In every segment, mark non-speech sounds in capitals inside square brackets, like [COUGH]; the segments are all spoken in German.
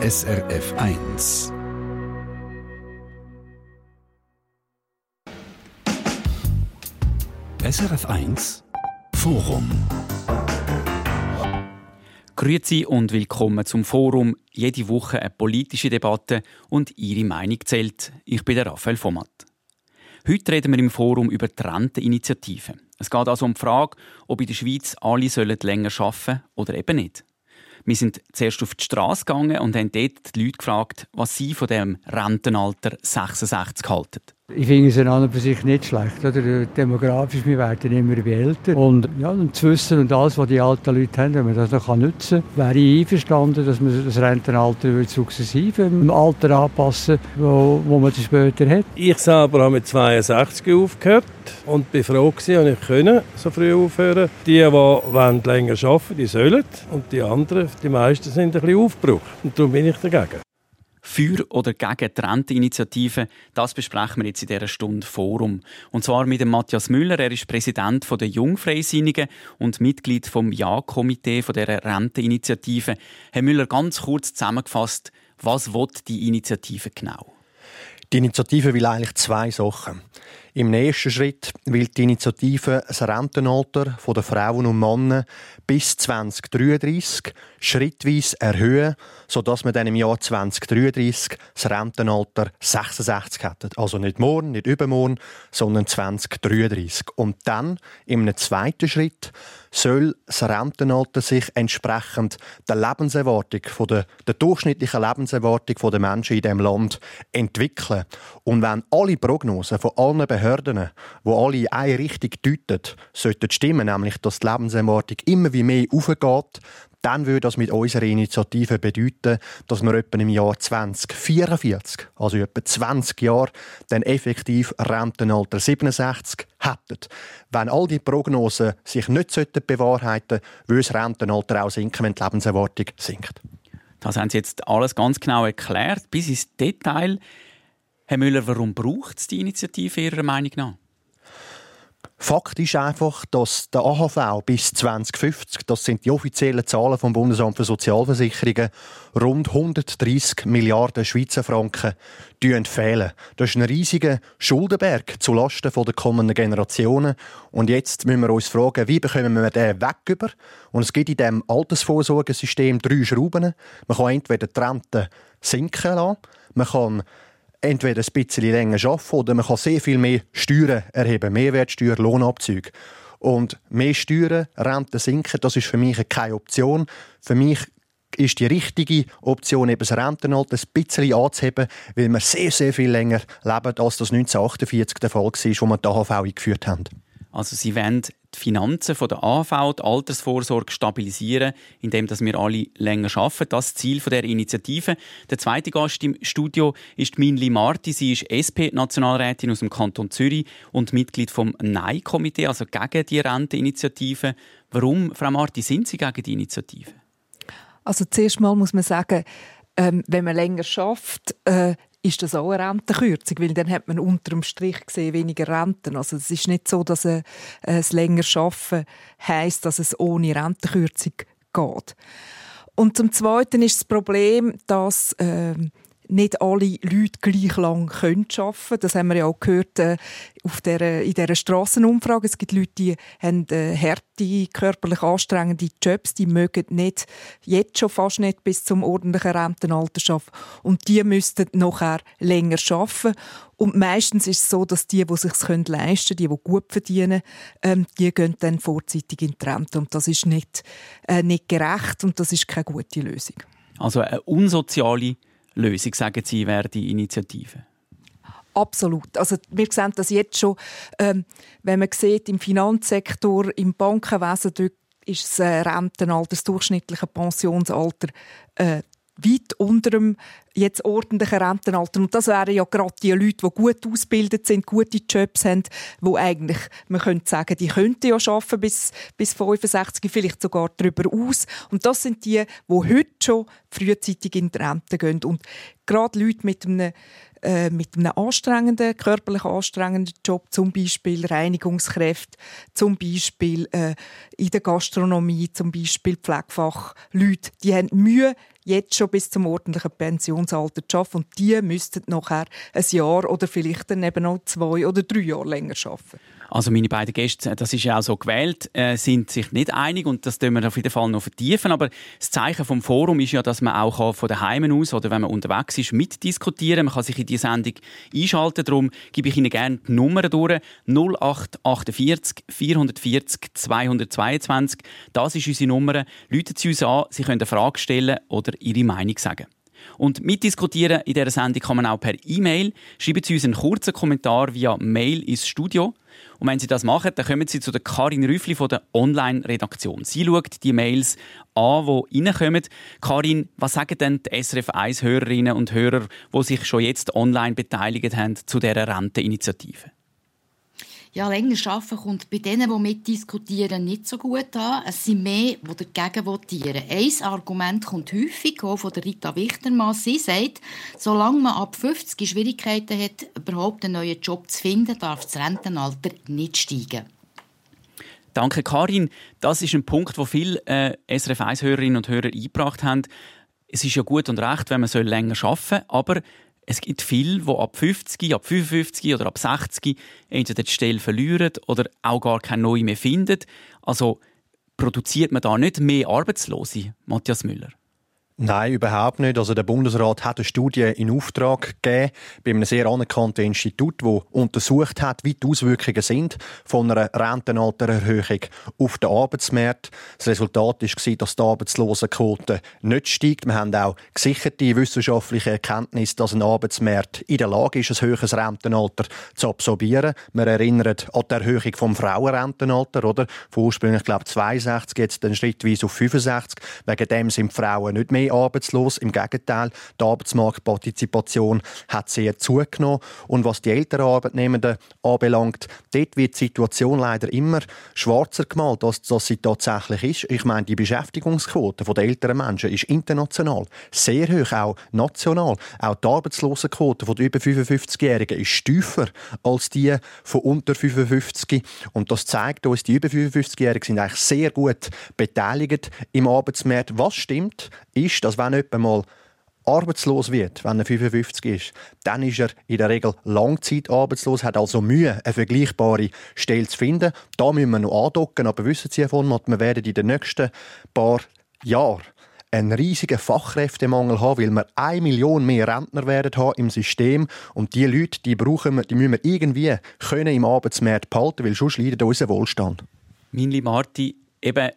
SRF 1. SRF 1 Forum. Grüezi und willkommen zum Forum. Jede Woche eine politische Debatte und Ihre Meinung zählt. Ich bin der Raphael Vomat. Heute reden wir im Forum über die Renteninitiative. Es geht also um die Frage, ob in der Schweiz alle länger arbeiten sollen oder eben nicht. Wir sind zuerst auf die Straße gegangen und haben dort die Leute gefragt, was sie von dem Rentenalter 66 halten. Ich finde es an und für sich nicht schlecht. Oder? Demografisch, wir werden immer älter. Und, ja, und das Wissen und alles, was die alten Leute haben, wenn man das noch nutzen kann, wäre ich einverstanden, dass man das Rentenalter sukzessive im Alter anpassen wo, wo man das später hat. Ich selber habe mit 62 aufgehört und bin froh gewesen, ich konnte so früh aufhören. Die, die länger arbeiten, die sollen. Und die anderen, die meisten sind ein bisschen aufgebraucht. Und darum bin ich dagegen. Für oder gegen die Renteninitiative, das besprechen wir jetzt in dieser Stunde Forum. Und zwar mit dem Matthias Müller, er ist Präsident der Jungfreisinnigen und Mitglied vom Ja-Komitee dieser Renteninitiative. Herr Müller, ganz kurz zusammengefasst, was will die Initiative genau? Die Initiative will eigentlich zwei Sachen. Im nächsten Schritt will die Initiative das Rentenalter der Frauen und Männer bis 2033 schrittweise erhöhen, sodass wir dann im Jahr 2033 das Rentenalter 66 hätten. Also nicht morgen, nicht übermorgen, sondern 2033. Und dann, im zweiten Schritt, soll das Rentenalter sich entsprechend der Lebenserwartung, von der, der durchschnittlichen Lebenserwartung der Menschen in diesem Land entwickeln. Und wenn alle Prognosen von allen Behörden, die alle in eine Richtung deuten, sollten stimmen, nämlich dass die Lebenserwartung immer wie mehr aufgeht, dann würde das mit unserer Initiative bedeuten, dass wir etwa im Jahr 2044, also etwa 20 Jahre, dann effektiv Rentenalter 67 hätten. Wenn all die Prognosen sich nicht bewahrheiten sollten, würde das Rentenalter auch sinken, wenn die Lebenserwartung sinkt. Das haben Sie jetzt alles ganz genau erklärt, bis ins Detail. Herr Müller, warum braucht es die Initiative Ihrer Meinung nach? Fakt ist einfach, dass der AHV bis 2050, das sind die offiziellen Zahlen vom Bundesamt für Sozialversicherungen, rund 130 Milliarden Schweizer Franken fehlen. Das ist ein riesiger Schuldenberg zulasten der kommenden Generationen. Und jetzt müssen wir uns fragen, wie bekommen wir den weg über? Und es gibt in diesem Altersvorsorgesystem drei Schrauben. Man kann entweder die Rente sinken lassen, man kann entweder ein bisschen länger arbeiten oder man kann sehr viel mehr Steuern erheben, Mehrwertsteuer, Lohnabzüge. Und mehr Steuern, Renten sinken, das ist für mich keine Option. Für mich ist die richtige Option, eben das Rentenalter ein bisschen anzuheben, weil wir sehr, sehr viel länger leben, als das 1948 der Fall war, wo wir die AHV eingeführt haben. Also Sie wollen die Finanzen von der AV, die Altersvorsorge stabilisieren, indem wir alle länger arbeiten. Das ist Ziel der Initiative. Der zweite Gast im Studio ist Minli Marti. Sie ist SP-Nationalrätin aus dem Kanton Zürich und Mitglied vom Nein-Komitee, also gegen die Renteninitiative. Warum, Frau Marti, sind Sie gegen die Initiative? Also zuerst mal muss man sagen, ähm, wenn man länger schafft, äh, ist das auch eine Rentenkürzung, weil dann hat man unter dem Strich gesehen weniger Renten. Also es ist nicht so, dass äh, es länger schaffen heißt, dass es ohne Rentenkürzung geht. Und zum Zweiten ist das Problem, dass äh, nicht alle Leute gleich lang arbeiten können. Das haben wir ja auch gehört äh, auf der, in dieser Strassenumfrage. Es gibt Leute, die haben äh, harte, körperlich anstrengende Jobs, die mögen nicht, jetzt schon fast nicht bis zum ordentlichen Rentenalter arbeiten. Und die müssten nachher länger arbeiten. Und meistens ist es so, dass die, die sich leisten können, die, die gut verdienen, ähm, die gehen dann vorzeitig in die Rente. Und das ist nicht, äh, nicht gerecht und das ist keine gute Lösung. Also eine unsoziale Lösung, sagen Sie, wäre die Initiative? Absolut. Also wir sehen das jetzt schon, ähm, wenn man sieht, im Finanzsektor, im Bankenwesen, ist das äh, Rentenalter, das durchschnittliche Pensionsalter äh, weit unter dem jetzt ordentlichen Rentenalter. Und das wären ja gerade die Leute, die gut ausgebildet sind, gute Jobs haben, wo eigentlich, man könnte sagen, die könnten ja arbeiten bis, bis 65, vielleicht sogar darüber aus. Und das sind die, die heute schon frühzeitig in die Rente gehen. Und gerade Leute mit einem äh, mit einem anstrengenden, körperlich anstrengenden Job, zum Beispiel Reinigungskräfte, zum Beispiel äh, in der Gastronomie, zum Beispiel Pflegefachleute, die haben Mühe, jetzt schon bis zum ordentlichen Pensionsalter zu arbeiten und die müssten nachher ein Jahr oder vielleicht dann eben noch zwei oder drei Jahre länger arbeiten. Also meine beiden Gäste, das ist ja auch so gewählt, äh, sind sich nicht einig und das tun wir auf jeden Fall noch vertiefen. Aber das Zeichen vom Forum ist ja, dass man auch von daheim aus oder wenn man unterwegs ist mitdiskutieren. Man kann sich in die Sendung einschalten. Darum gebe ich Ihnen gerne die Nummer durch: 0848 440 222. Das ist unsere Nummer. Läuten Sie uns an. Sie können eine Frage stellen oder Ihre Meinung sagen. Und mitdiskutieren in dieser Sendung kann man auch per E-Mail. Schreiben Sie uns einen kurzen Kommentar via Mail ins Studio. Und wenn Sie das machen, dann kommen Sie zu der Karin Rüffli von der Online-Redaktion. Sie schaut die Mails an, die reinkommen. Karin, was sagen denn die SRF 1-Hörerinnen und Hörer, die sich schon jetzt online beteiligt haben zu dieser Renteninitiative? Ja, länger arbeiten kommt bei denen, die mitdiskutieren, nicht so gut an. Es sind mehr, die dagegen votieren. Ein Argument kommt häufig auch von Rita Wichtermann. Sie sagt, solange man ab 50 Schwierigkeiten hat, überhaupt einen neuen Job zu finden, darf das Rentenalter nicht steigen. Danke, Karin. Das ist ein Punkt, wo viele äh, SRF 1-Hörerinnen und Hörer eingebracht haben. Es ist ja gut und recht, wenn man länger arbeiten soll, aber es gibt viele, die ab 50, ab 55 oder ab 60 entweder die Stelle verlieren oder auch gar keine neue mehr finden. Also produziert man da nicht mehr Arbeitslose, Matthias Müller? Nein, überhaupt nicht. Also der Bundesrat hat eine Studie in Auftrag gegeben bei einem sehr anerkannten Institut, das untersucht hat, wie die Auswirkungen sind von einer Rentenaltererhöhung auf den Arbeitsmarkt. Das Resultat war, dass die Arbeitslosenquote nicht steigt. Wir haben auch gesicherte wissenschaftliche Erkenntnis, dass ein Arbeitsmarkt in der Lage ist, ein höheres Rentenalter zu absorbieren. Wir erinnern an die Erhöhung vom Frauenrentenalter, oder? Von ursprünglich, glaube ich, 62, jetzt dann schrittweise auf 65. Wegen dem sind Frauen nicht mehr arbeitslos. Im Gegenteil, die Arbeitsmarktpartizipation hat sehr zugenommen. Und was die älteren Arbeitnehmenden anbelangt, dort wird die Situation leider immer schwarzer gemalt, als, als sie tatsächlich ist. Ich meine, die Beschäftigungsquote der älteren Menschen ist international sehr hoch, auch national. Auch die Arbeitslosenquote der über 55-Jährigen ist tiefer als die von unter 55. Und das zeigt uns, die über 55-Jährigen sind eigentlich sehr gut beteiligt im Arbeitsmarkt. Was stimmt, ist, ist, dass wenn jemand mal arbeitslos wird, wenn er 55 ist, dann ist er in der Regel langzeitarbeitslos, hat also Mühe, eine vergleichbare Stelle zu finden. Da müssen wir noch andocken, aber wissen Sie, Herr von wir werden in den nächsten paar Jahren einen riesigen Fachkräftemangel haben, weil wir eine Million mehr Rentner werden haben im System und die Leute, die brauchen wir, die müssen wir irgendwie können im Arbeitsmarkt behalten, weil sonst leidet unser Wohlstand. Minli Marti, eben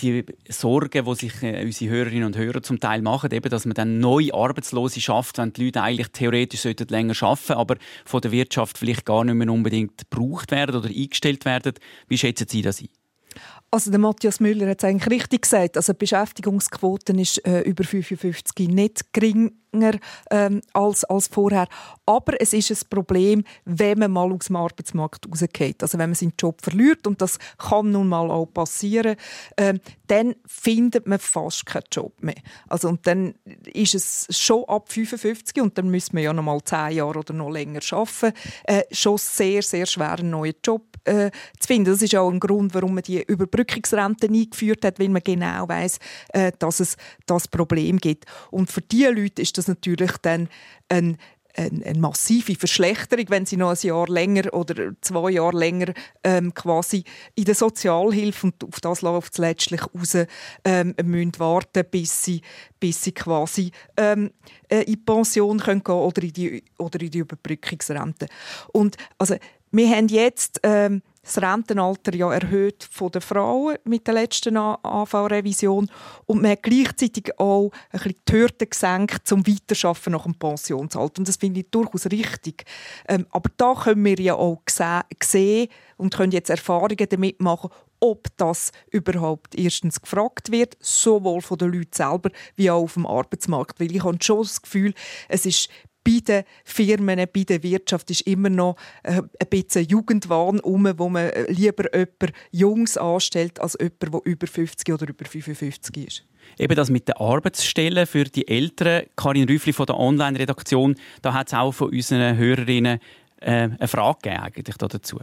die Sorgen, die sich äh, unsere Hörerinnen und Hörer zum Teil machen, eben, dass man dann neue Arbeitslose schafft, wenn die Leute eigentlich theoretisch sollten länger arbeiten aber von der Wirtschaft vielleicht gar nicht mehr unbedingt gebraucht werden oder eingestellt werden. Wie schätzen Sie das ein? Also der Matthias Müller hat es eigentlich richtig gesagt. Also die Beschäftigungsquote ist äh, über 55 nicht geringer ähm, als, als vorher. Aber es ist ein Problem, wenn man mal aus dem Arbeitsmarkt rausgeht. Also wenn man seinen Job verliert, und das kann nun mal auch passieren, äh, dann findet man fast keinen Job mehr. Also, und dann ist es schon ab 55 und dann müssen wir ja noch mal 10 Jahre oder noch länger arbeiten, äh, schon sehr, sehr schwer einen neuen Job äh, zu finden. Das ist auch ein Grund, warum man die Überbrückungsrente eingeführt hat, weil man genau weiß, äh, dass es das Problem gibt. Und für diese Leute ist das natürlich dann ein eine, eine, massive Verschlechterung, wenn sie noch ein Jahr länger oder zwei Jahre länger ähm, quasi in der Sozialhilfe und auf das läuft es letztlich raus, ähm, müssen warten, bis sie, bis sie quasi ähm, äh, in die Pension können gehen oder in die, oder in die Überbrückungsrente. Und also wir haben jetzt ähm, das Rentenalter ja erhöht von den Frauen mit der letzten AV-Revision und man hat gleichzeitig auch ein bisschen die Hürde gesenkt zum Weiterschaffen nach dem Pensionsalter. Und das finde ich durchaus richtig. Ähm, aber da können wir ja auch sehen und können jetzt Erfahrungen damit machen, ob das überhaupt erstens gefragt wird, sowohl von den Leuten selber wie auch auf dem Arbeitsmarkt. Weil ich habe schon das Gefühl, es ist bei den Firmen, bei der Wirtschaft ist immer noch äh, ein bisschen Jugendwahn um, wo man lieber jemanden Jungs anstellt, als jemanden, der über 50 oder über 55 ist. Eben das mit den Arbeitsstellen für die Eltern. Karin Rüffli von der Online-Redaktion, da hat es auch von unseren Hörerinnen äh, eine Frage gegeben eigentlich dazu.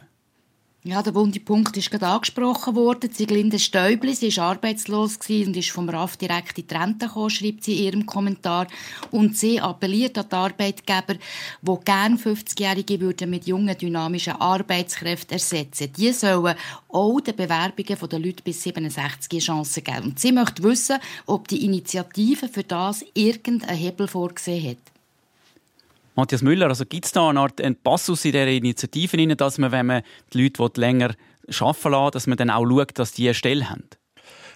Ja, der wunde Punkt ist gerade angesprochen worden. Sieglinde Stäubli, sie war arbeitslos und ist vom RAF direkt in die Rente gekommen, schreibt sie in ihrem Kommentar. Und sie appelliert an die Arbeitgeber, die gerne 50-Jährige mit jungen, dynamischen Arbeitskräften ersetzen Die sollen auch den Bewerbungen der Leute bis 67 Chancen geben. Und sie möchte wissen, ob die Initiative für das irgendeinen Hebel vorgesehen hat. Matthias Müller, also gibt es da eine Art einen Passus in dieser Initiative, dass man, wenn man die Leute länger arbeiten lässt, dass man dann auch schaut, dass die eine Stelle haben?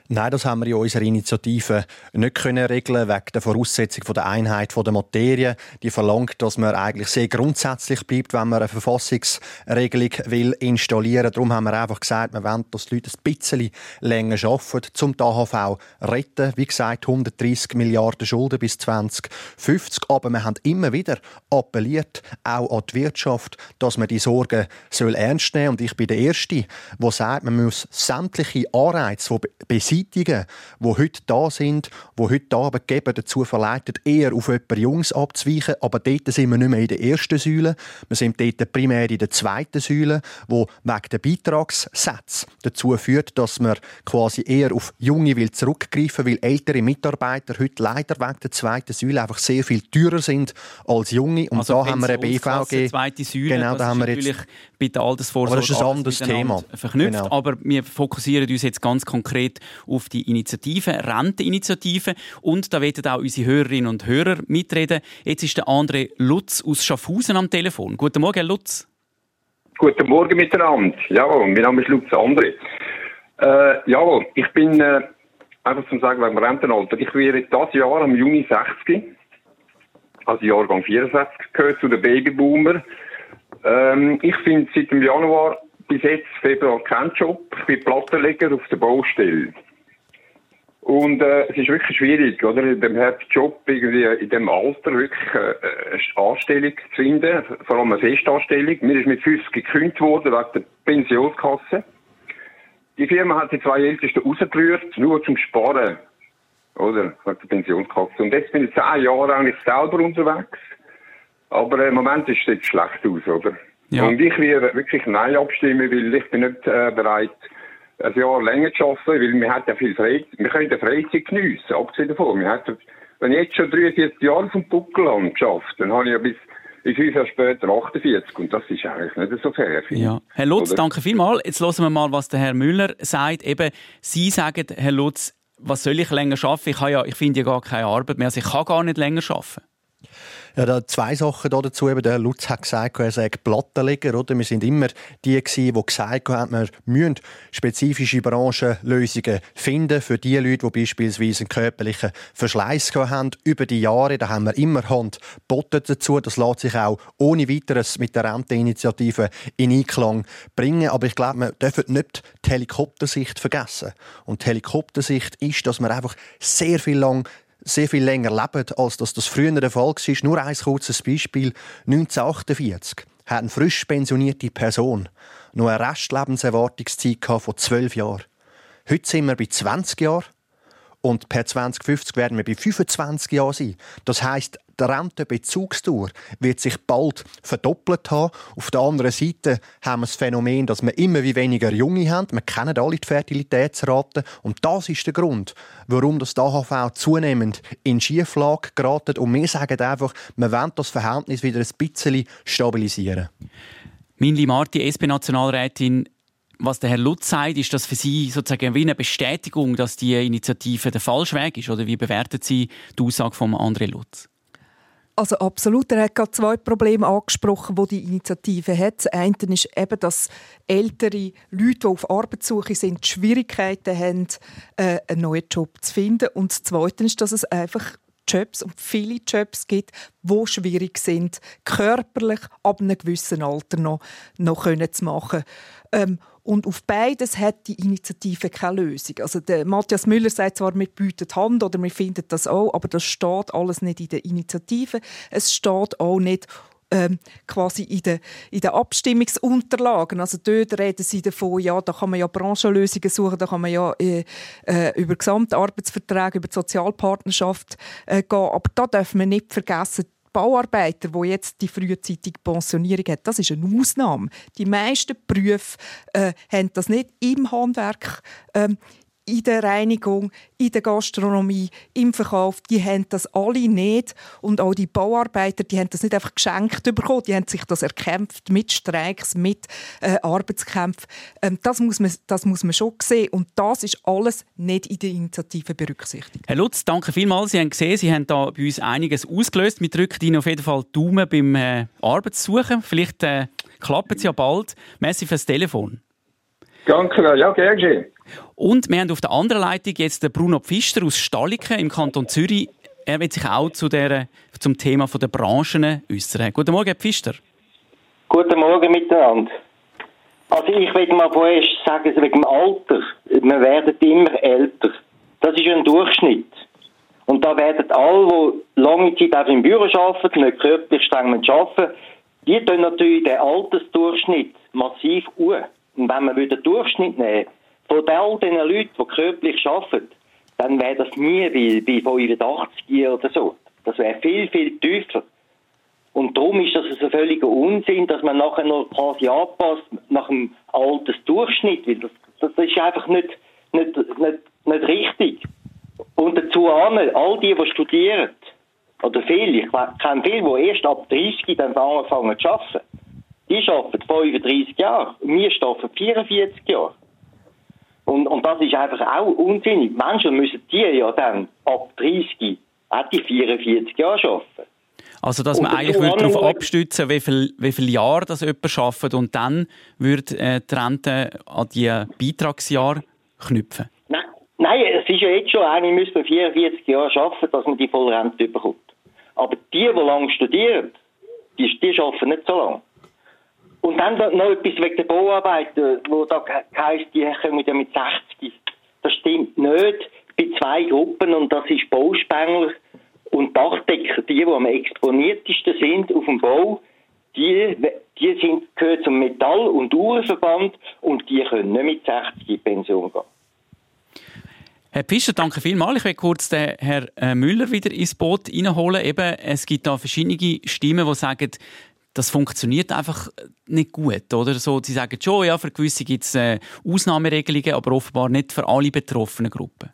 Nein, das haben wir in unserer Initiative nicht können regeln wegen der Voraussetzung der Einheit der Materie. Die verlangt, dass man eigentlich sehr grundsätzlich bleibt, wenn man eine Verfassungsregelung will installieren. Darum haben wir einfach gesagt, wir wollen, dass die Leute ein bisschen länger arbeiten, zum die AHV retten. Wie gesagt, 130 Milliarden Schulden bis 2050. Aber wir haben immer wieder appelliert, auch an die Wirtschaft, dass man die Sorgen soll ernst nehmen. Und ich bin der Erste, der sagt, man muss sämtliche Anreize, die beseitigen, die heute da sind, die heute Arbeitgeber dazu verleitet, eher auf jemanden Jungs abzuweichen. Aber dort sind wir nicht mehr in der ersten Säule. Wir sind dort primär in der zweiten Säule, wo wegen der Beitragssätze dazu führt, dass man quasi eher auf Junge will zurückgreifen will, weil ältere Mitarbeiter heute leider wegen der zweiten Säule einfach sehr viel teurer sind als Junge. Und also da haben wir eine BVG. Zweite Säule, genau, da haben wir jetzt bei der Altersvorsorge aber das ist ein anderes Thema. verknüpft. Genau. Aber wir fokussieren uns jetzt ganz konkret auf die Initiative, Renteninitiative. Und da werden auch unsere Hörerinnen und Hörer mitreden. Jetzt ist der André Lutz aus Schaffhausen am Telefon. Guten Morgen, Lutz. Guten Morgen miteinander. Jawohl, mein Name ist Lutz André. Äh, jawohl, ich bin, äh, einfach zum sagen, dem Rentenalter, ich werde dieses Jahr am Juni 60, also Jahrgang 64, gehört zu den Babyboomer. Ähm, ich finde seit dem Januar bis jetzt Februar keinen Job. Ich bin Plattenleger auf der Baustelle. Und äh, es ist wirklich schwierig, oder, in dem Job irgendwie in dem Alter wirklich äh, eine Anstellung zu finden, vor allem eine Festanstellung. Mir ist mit 50 gekündigt worden wegen der Pensionskasse. Die Firma hat die zwei Ältesten rausgerührt, nur zum Sparen, oder, wegen der Pensionskasse. Und jetzt bin ich zehn Jahre eigentlich selber unterwegs. Aber äh, im Moment ist es jetzt schlecht aus, oder? Ja. Und ich werde wirklich Nein abstimmen, weil ich bin nicht äh, bereit, ein Jahr länger zu arbeiten, weil wir hat ja viel Freizeit, wir können die Freizeit geniessen, abgesehen davon. Wir hat, wenn ich jetzt schon 43 Jahre vom Buckel geschafft, dann habe ich ja bis fünf Jahre später 48 und das ist eigentlich nicht so fair. Ja. Herr Lutz, Oder? danke vielmals. Jetzt hören wir mal, was der Herr Müller sagt. Eben, Sie sagen, Herr Lutz, was soll ich länger arbeiten? Ich, ja, ich finde ja gar keine Arbeit mehr, also ich kann gar nicht länger arbeiten. Ja, da zwei Sachen dazu. Eben, der Lutz hat gesagt, er sei Plattenleger. Oder? Wir sind immer die, die gesagt haben, wir müssen spezifische Branchenlösungen finden für die Leute, die beispielsweise einen körperlichen Verschleiß haben. Über die Jahre da haben wir immer Hand geboten dazu. Das lässt sich auch ohne weiteres mit der Renteinitiative in Einklang bringen. Aber ich glaube, wir dürfen nicht die Helikoptersicht vergessen. Und die Helikoptersicht ist, dass man einfach sehr viel lang sehr viel länger leben, als das, das früher der Fall war. Nur ein kurzes Beispiel. 1948 hat eine frisch pensionierte Person noch eine Restlebenserwartungszeit von 12 Jahren. Heute sind wir bei 20 Jahren und per 2050 werden wir bei 25 Jahren sein. Das heißt, die Rentenbezugsdauer wird sich bald verdoppelt haben. Auf der anderen Seite haben wir das Phänomen, dass wir immer wie weniger Junge haben. Wir kennen alle die Fertilitätsraten. Und das ist der Grund, warum das AHV zunehmend in Schieflage geraten. Und wir sagen einfach, wir wollen das Verhältnis wieder ein bisschen stabilisieren. Minli Marti, SP-Nationalrätin, was der Herr Lutz sagt, ist das für Sie sozusagen wie eine Bestätigung, dass die Initiative der falsche Weg ist? Oder wie bewerten Sie die Aussage von André Lutz? Also absolut. Er hat gerade zwei Probleme angesprochen, die die Initiative hat. Das eine ist eben, dass ältere Leute, die auf Arbeitssuche sind, Schwierigkeiten haben, äh, einen neuen Job zu finden. Und das zweite ist, dass es einfach Jobs und viele Jobs gibt, die schwierig sind, körperlich ab einem gewissen Alter noch, noch können zu machen. Ähm, Und auf beides hat die Initiative keine Lösung. Also der Matthias Müller sagt zwar, wir bieten Hand oder wir finden das auch, aber das steht alles nicht in der Initiative. Es steht auch nicht ähm, quasi in den, in den Abstimmungsunterlagen. Also dort reden sie davon, ja, da kann man ja Branchenlösungen suchen, da kann man ja äh, äh, über Gesamtarbeitsverträge, über die Sozialpartnerschaft äh, gehen. Aber da dürfen wir nicht vergessen, Bauarbeiter, wo jetzt die frühzeitige Pensionierung hat, das ist eine Ausnahme. Die meisten Berufe äh, haben das nicht im Handwerk ähm, in der Reinigung, in der Gastronomie, im Verkauf, die haben das alle nicht. Und auch die Bauarbeiter, die haben das nicht einfach geschenkt bekommen, die haben sich das erkämpft mit Streiks, mit äh, Arbeitskämpfen. Ähm, das, muss man, das muss man schon sehen. Und das ist alles nicht in der Initiative berücksichtigt. Herr Lutz, danke vielmals. Sie haben gesehen, Sie haben da bei uns einiges ausgelöst. Wir drücken Ihnen auf jeden Fall Daumen beim äh, Arbeitssuchen. Vielleicht äh, klappt es ja bald. Merci fürs Telefon. Danke, ja, gerne. Und wir haben auf der anderen Leitung jetzt den Bruno Pfister aus Staliken im Kanton Zürich. Er wird sich auch zu der, zum Thema der Branchen äußern. Guten Morgen, Herr Pfister. Guten Morgen miteinander. Also ich will mal vorerst sagen, wegen dem Alter. Wir werden immer älter. Das ist ein Durchschnitt. Und da werden alle, die lange Zeit auch im Büro arbeiten, nicht körperlich streng arbeiten, die tun natürlich den Altersdurchschnitt massiv uhr. Und wenn wir den Durchschnitt nehmen, von all den Leuten, die körperlich arbeiten, dann wäre das nie wie, wie 85 oder so. Das wäre viel, viel tiefer. Und darum ist das ein völliger Unsinn, dass man nachher noch quasi anpasst nach dem Altersdurchschnitt, weil das, das ist einfach nicht, nicht, nicht, nicht richtig. Und dazu an, all die, die studieren, oder viele, ich kenne viele, die erst ab 30 dann anfangen zu arbeiten, die arbeiten 35 Jahre, wir arbeiten 44 Jahre. Und, und das ist einfach auch unsinnig. Menschen müssen die ja dann ab 30 auch die 44 Jahre arbeiten. Also, dass man eigentlich würde darauf abstützen wie viele wie viel Jahre das jemand arbeitet und dann würde äh, die Rente an die Beitragsjahre knüpfen? Nein, nein, es ist ja jetzt schon, eigentlich müsste man 44 Jahre arbeiten, dass man die Vollrente bekommt. Aber die, die lange studieren, die, die arbeiten nicht so lange. Und dann noch etwas wegen der Bauarbeiter, wo da heisst, die kommen ja mit 60. Das stimmt nicht. Bei zwei Gruppen, und das ist Bauspengler und Dachdecker, die, die am exponiertesten sind auf dem Bau, die, die sind, gehören zum Metall- und Uhrenverband und die können nicht mit 60 in Pension gehen. Herr Fischer, danke vielmals. Ich will kurz den Herrn äh, Müller wieder ins Boot reinholen. Eben, es gibt da verschiedene Stimmen, die sagen, das funktioniert einfach nicht gut, oder? So, sie sagen schon, ja, für gewisse gibt es äh, Ausnahmeregelungen, aber offenbar nicht für alle betroffenen Gruppen.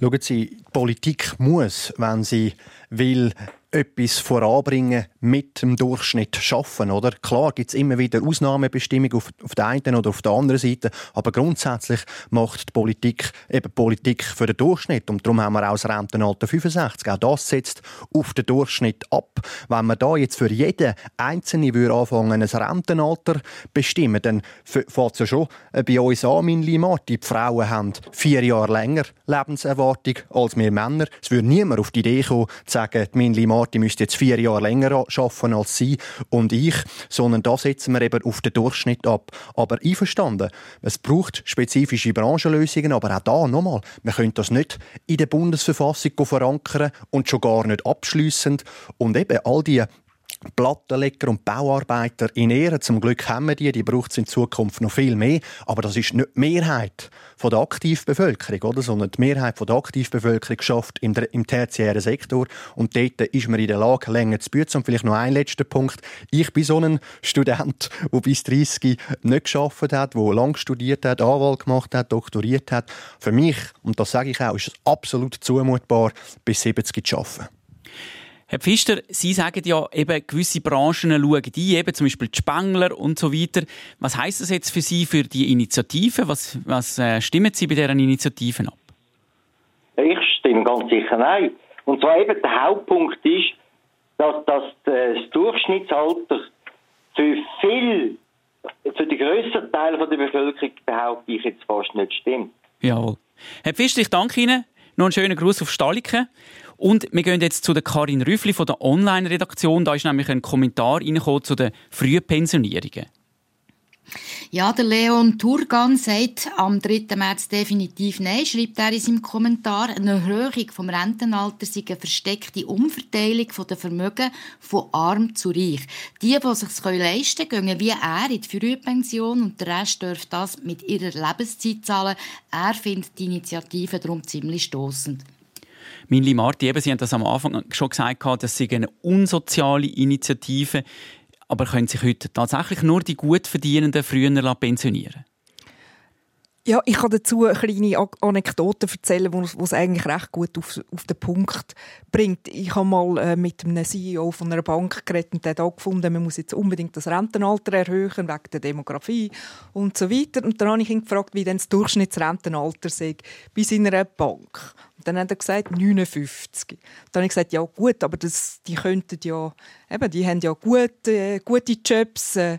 Schauen Sie, die Politik muss, wenn sie will, etwas voranbringen, mit dem Durchschnitt schaffen, oder? Klar gibt es immer wieder Ausnahmebestimmungen auf, auf der einen oder auf der anderen Seite, aber grundsätzlich macht die Politik eben Politik für den Durchschnitt und darum haben wir auch das Rentenalter 65. Auch das setzt auf den Durchschnitt ab. Wenn man da jetzt für jeden Einzelnen würde anfangen, ein Rentenalter bestimmen, dann fängt es ja schon bei uns an, mein Limat. Die Frauen haben vier Jahre länger Lebenserwartung als wir Männer. Es würde niemand auf die Idee kommen, zu sagen, mein Limat Martin müsste jetzt vier Jahre länger arbeiten als Sie und ich, sondern da setzen wir eben auf den Durchschnitt ab. Aber einverstanden, es braucht spezifische Branchenlösungen, aber auch da nochmal, wir können das nicht in der Bundesverfassung verankern und schon gar nicht abschliessend und eben all die Plattenleger und Bauarbeiter in Ehren. Zum Glück haben wir die, die braucht es in Zukunft noch viel mehr. Aber das ist nicht die Mehrheit von der Aktivbevölkerung, oder? sondern die Mehrheit von der Aktivbevölkerung schafft im, im tertiären Sektor. Und dort ist man in der Lage, länger zu bützen. Und vielleicht noch ein letzter Punkt. Ich bin so ein Student, der bis 30 nicht geschafft hat, der lang studiert hat, Anwalt gemacht hat, doktoriert hat. Für mich, und das sage ich auch, ist es absolut zumutbar, bis 70 zu arbeiten. Herr Pfister, Sie sagen ja eben, gewisse Branchen schauen die, eben zum Beispiel die Spengler und so weiter. Was heißt das jetzt für Sie, für die Initiative? Was, was äh, stimmen Sie bei deren Initiativen ab? Ich stimme ganz sicher nein. Und zwar eben der Hauptpunkt ist, dass, dass das Durchschnittsalter für viel, für den grössten Teil der Bevölkerung, behaupte ich jetzt fast nicht stimmt. Jawohl. Herr Pfister, ich danke Ihnen. Noch einen schönen Gruß auf Staliken. Und wir gehen jetzt zu der Karin Rüffli von der Online-Redaktion. Da ist nämlich ein Kommentar zu den Frühpensionierungen. Ja, der Leon Turgan sagt am 3. März definitiv Nein, schreibt er in seinem Kommentar. Eine Erhöhung vom Rentenalter sei eine versteckte Umverteilung der Vermögen von arm zu reich. Die, die es sich leisten können, gehen wie er in die Frühpension und der Rest dürfte das mit ihrer Lebenszeit zahlen. Er findet die Initiative darum ziemlich stoßend. Minli Marti, eben, Sie haben das am Anfang schon gesagt, das sei eine unsoziale Initiative. Aber können sich heute tatsächlich nur die gut verdienenden früher pensionieren? Ja, ich kann dazu eine kleine Anekdote erzählen, die es eigentlich recht gut auf, auf den Punkt bringt. Ich habe mal äh, mit einem CEO von einer Bank geredet und der hat gefunden, man muss jetzt unbedingt das Rentenalter erhöhen wegen der Demografie und so weiter. Und dann habe ich ihn gefragt, wie denn das Durchschnittsrentenalter sei bei seiner Bank. Dann hat er gesagt 59. Dann habe ich gesagt, ja gut, aber das, die könnten ja, eben, die haben ja gute, äh, gute Jobs, äh,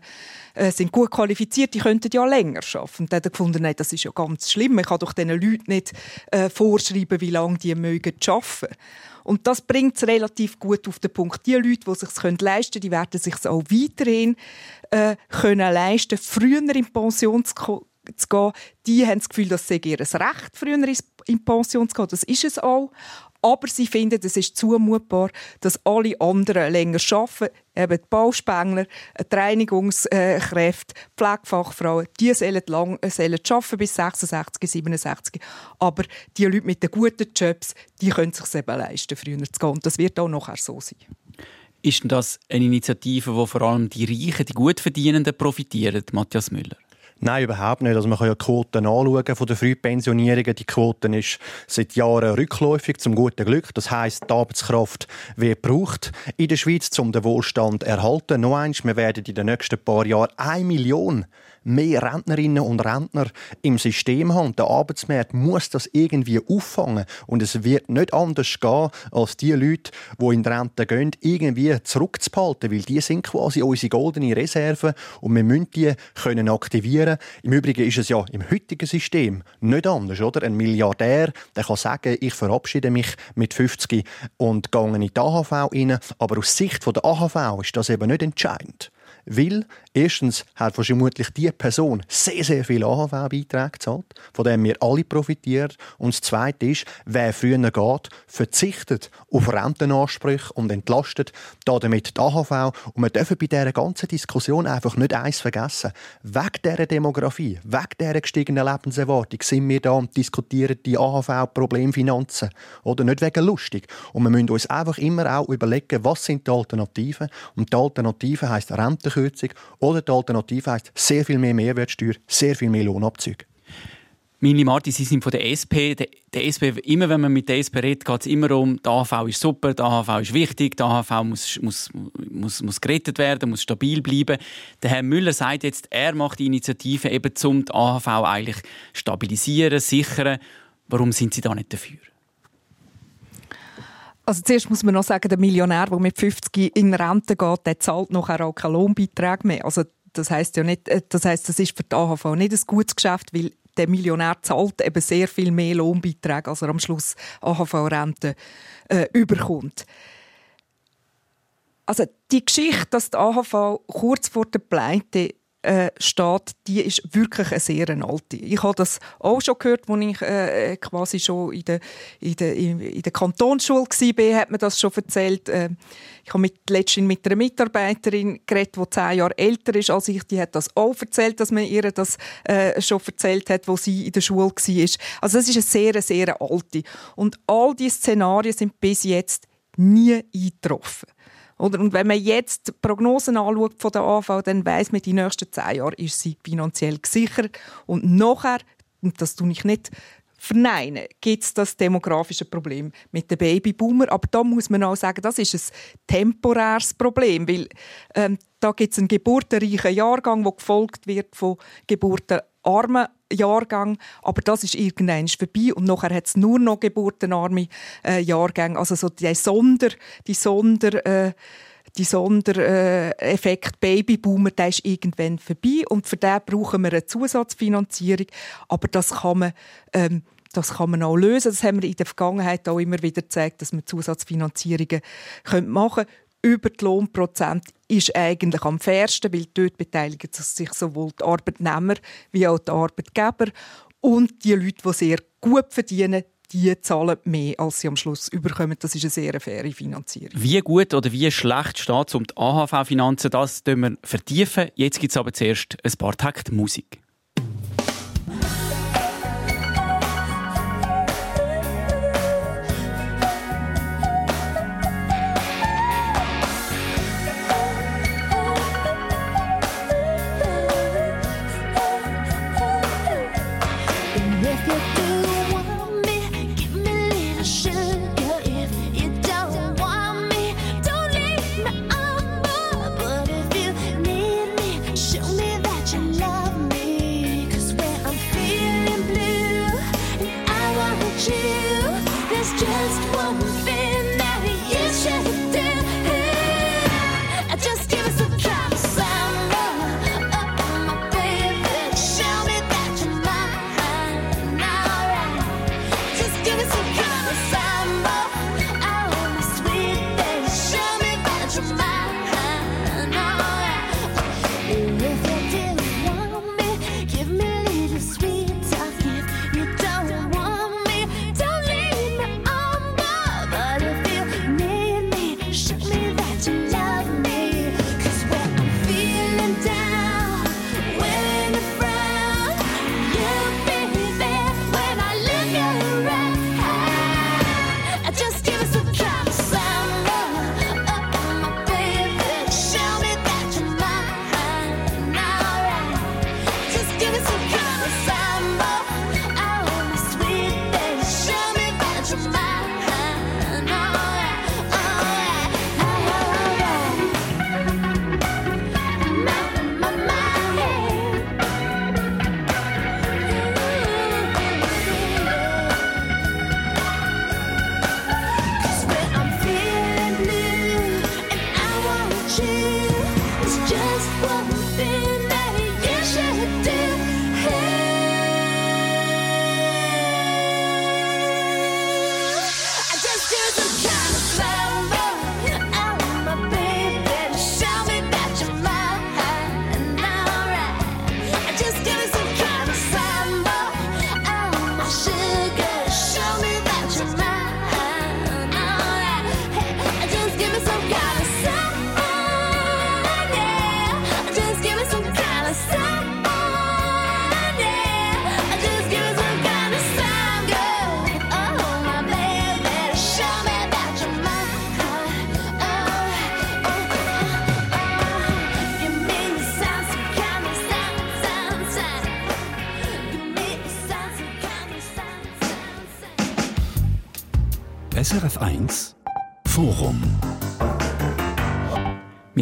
äh, sind gut qualifiziert, die könnten ja länger arbeiten. Und dann hat er gefunden, nein, das ist ja ganz schlimm. Man kann doch diesen Leuten nicht äh, vorschreiben, wie lange die mögen arbeiten. Und das bringt es relativ gut auf den Punkt. Die Leute, die es sich leisten können, werden sich auch weiterhin äh, können leisten, früher in Pension zu gehen, die haben das Gefühl, dass sie ihr Recht, früher in Pension zu gehen. Das ist es auch. Aber sie finden, es ist zumutbar, dass alle anderen länger arbeiten. Eben die Bauspengler, die Reinigungskräfte, die Pflegefachfrauen, die sollen, lang, sollen arbeiten bis 66, 67. Aber die Leute mit den guten Jobs, die können es sich eben leisten, früher zu gehen. Und das wird auch nachher so sein. Ist das eine Initiative, wo vor allem die Reichen, die Gutverdienenden profitieren, Matthias Müller? Nein, überhaupt nicht. Also man kann ja die Quoten anschauen von den Frühpensionierungen. Die Quote ist seit Jahren rückläufig, zum guten Glück. Das heisst, die Arbeitskraft wird gebraucht in der Schweiz, um den Wohlstand zu erhalten. Noch eins, wir werden in den nächsten paar Jahren eine Million mehr Rentnerinnen und Rentner im System haben. Der Arbeitsmarkt muss das irgendwie auffangen. Und es wird nicht anders gehen, als die Leute, die in die Rente gehen, irgendwie zurückzuhalten, weil die sind quasi unsere goldene Reserve und wir müssen die können aktivieren. Im Übrigen ist es ja im heutigen System nicht anders, oder? Ein Milliardär, der kann sagen, ich verabschiede mich mit 50 und gehe in die AHV rein, aber aus Sicht der AHV ist das eben nicht entscheidend. Weil, erstens hat vermutlich die Person sehr, sehr viele AHV-Beiträge gezahlt, von denen wir alle profitieren. Und das Zweite ist, wer früher geht, verzichtet auf Rentenansprüche und entlastet damit die AHV. Und wir dürfen bei dieser ganzen Diskussion einfach nicht eins vergessen. Wegen dieser Demografie, wegen dieser gestiegenen Lebenserwartung sind wir da und diskutieren die AHV-Problemfinanzen. Oder nicht wegen lustig. Und wir müssen uns einfach immer auch überlegen, was sind die Alternativen. Und die Alternative heisst Renten Rentenkürzung oder die Alternative heisst sehr viel mehr Mehrwertsteuer, sehr viel mehr Lohnabzüge. Mini Marti, Sie sind von der SP. Der, der SP immer wenn man mit der SP redet, geht es immer um, die AHV ist super, die AHV ist wichtig, die AHV muss, muss, muss, muss gerettet werden, muss stabil bleiben. Der Herr Müller sagt jetzt, er macht die Initiative eben, um die AHV eigentlich stabilisieren, sichern. Warum sind Sie da nicht dafür? Also zuerst muss man noch sagen, der Millionär, der mit 50 in Rente geht, der zahlt nachher auch keine Lohnbeiträge mehr. Also das heißt ja nicht, äh, das heißt, das ist für die AHV nicht ein gutes Geschäft, weil der Millionär zahlt eben sehr viel mehr Lohnbeiträge, als er am Schluss AHV-Rente äh, überkommt. Also die Geschichte, dass die AHV kurz vor der Pleite äh, steht, die ist wirklich eine sehr alte. Ich habe das auch schon gehört, als ich äh, quasi schon in der, in der, in der Kantonsschule war, hat mir das schon erzählt. Äh, ich habe mit, letztens mit einer Mitarbeiterin geredet, die zehn Jahre älter ist als ich. Die hat das auch erzählt, dass man ihr das äh, schon erzählt hat, wo sie in der Schule war. Also das ist eine sehr, sehr alte. Und all diese Szenarien sind bis jetzt nie eingetroffen. Oder? Und wenn man jetzt die Prognosen anschaut von der AV, dann weiß man, die nächsten zehn Jahre ist sie finanziell gesichert. Und nachher, und das tue ich nicht verneinen, gibt es das demografische Problem mit den Babyboomer. Aber da muss man auch sagen, das ist ein temporäres Problem, weil ähm, da gibt es einen geburtenreichen Jahrgang, der gefolgt wird von geburtenarmen Jahrgang, aber das ist irgendwann vorbei und nachher hat es nur noch geburtenarme äh, Jahrgänge, also so die Sonder, die Sonder äh, die Sondereffekt Babyboomer, der ist irgendwann vorbei und für den brauchen wir eine Zusatzfinanzierung, aber das kann man ähm, das kann man auch lösen. Das haben wir in der Vergangenheit auch immer wieder gezeigt, dass man Zusatzfinanzierungen machen können. Über die Lohnprozent ist eigentlich am fairsten, weil dort beteiligen sich sowohl die Arbeitnehmer wie auch die Arbeitgeber. Und die Leute, die sehr gut verdienen, die zahlen mehr, als sie am Schluss überkommen. Das ist eine sehr faire Finanzierung. Wie gut oder wie schlecht steht es um die AHV-Finanzen, das wir vertiefen. Jetzt gibt es aber zuerst ein paar Takte Musik.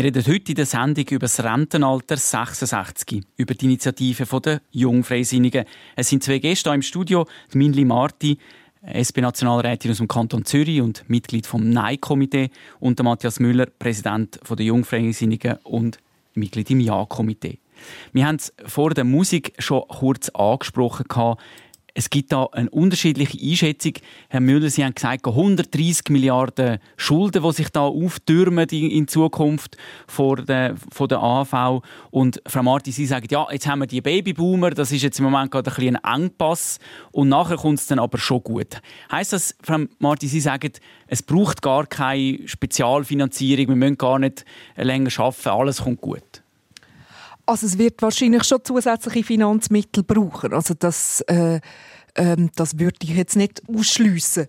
Wir reden heute in der Sendung über das Rentenalter 66, über die Initiative der Jungfreisinnigen. Es sind zwei Gäste hier im Studio, die Minli Marti, SP-Nationalrätin aus dem Kanton Zürich und Mitglied vom NEI-Komitee und der Matthias Müller, Präsident der Jungfreisinnigen und Mitglied im Ja-Komitee. Wir haben es vor der Musik schon kurz angesprochen. Es gibt da eine unterschiedliche Einschätzung. Herr Müller, Sie haben gesagt, 130 Milliarden Schulden, die sich da auftürmen in Zukunft vor der, von der AV. Und Frau Marti, Sie sagen, ja, jetzt haben wir die Babyboomer, das ist jetzt im Moment gerade ein bisschen ein Engpass und nachher kommt es dann aber schon gut. Heißt das, Frau Marti, Sie sagen, es braucht gar keine Spezialfinanzierung, wir müssen gar nicht länger arbeiten, alles kommt gut? Also es wird wahrscheinlich schon zusätzliche Finanzmittel brauchen. Also das, äh, äh, das würde ich jetzt nicht ausschliessen.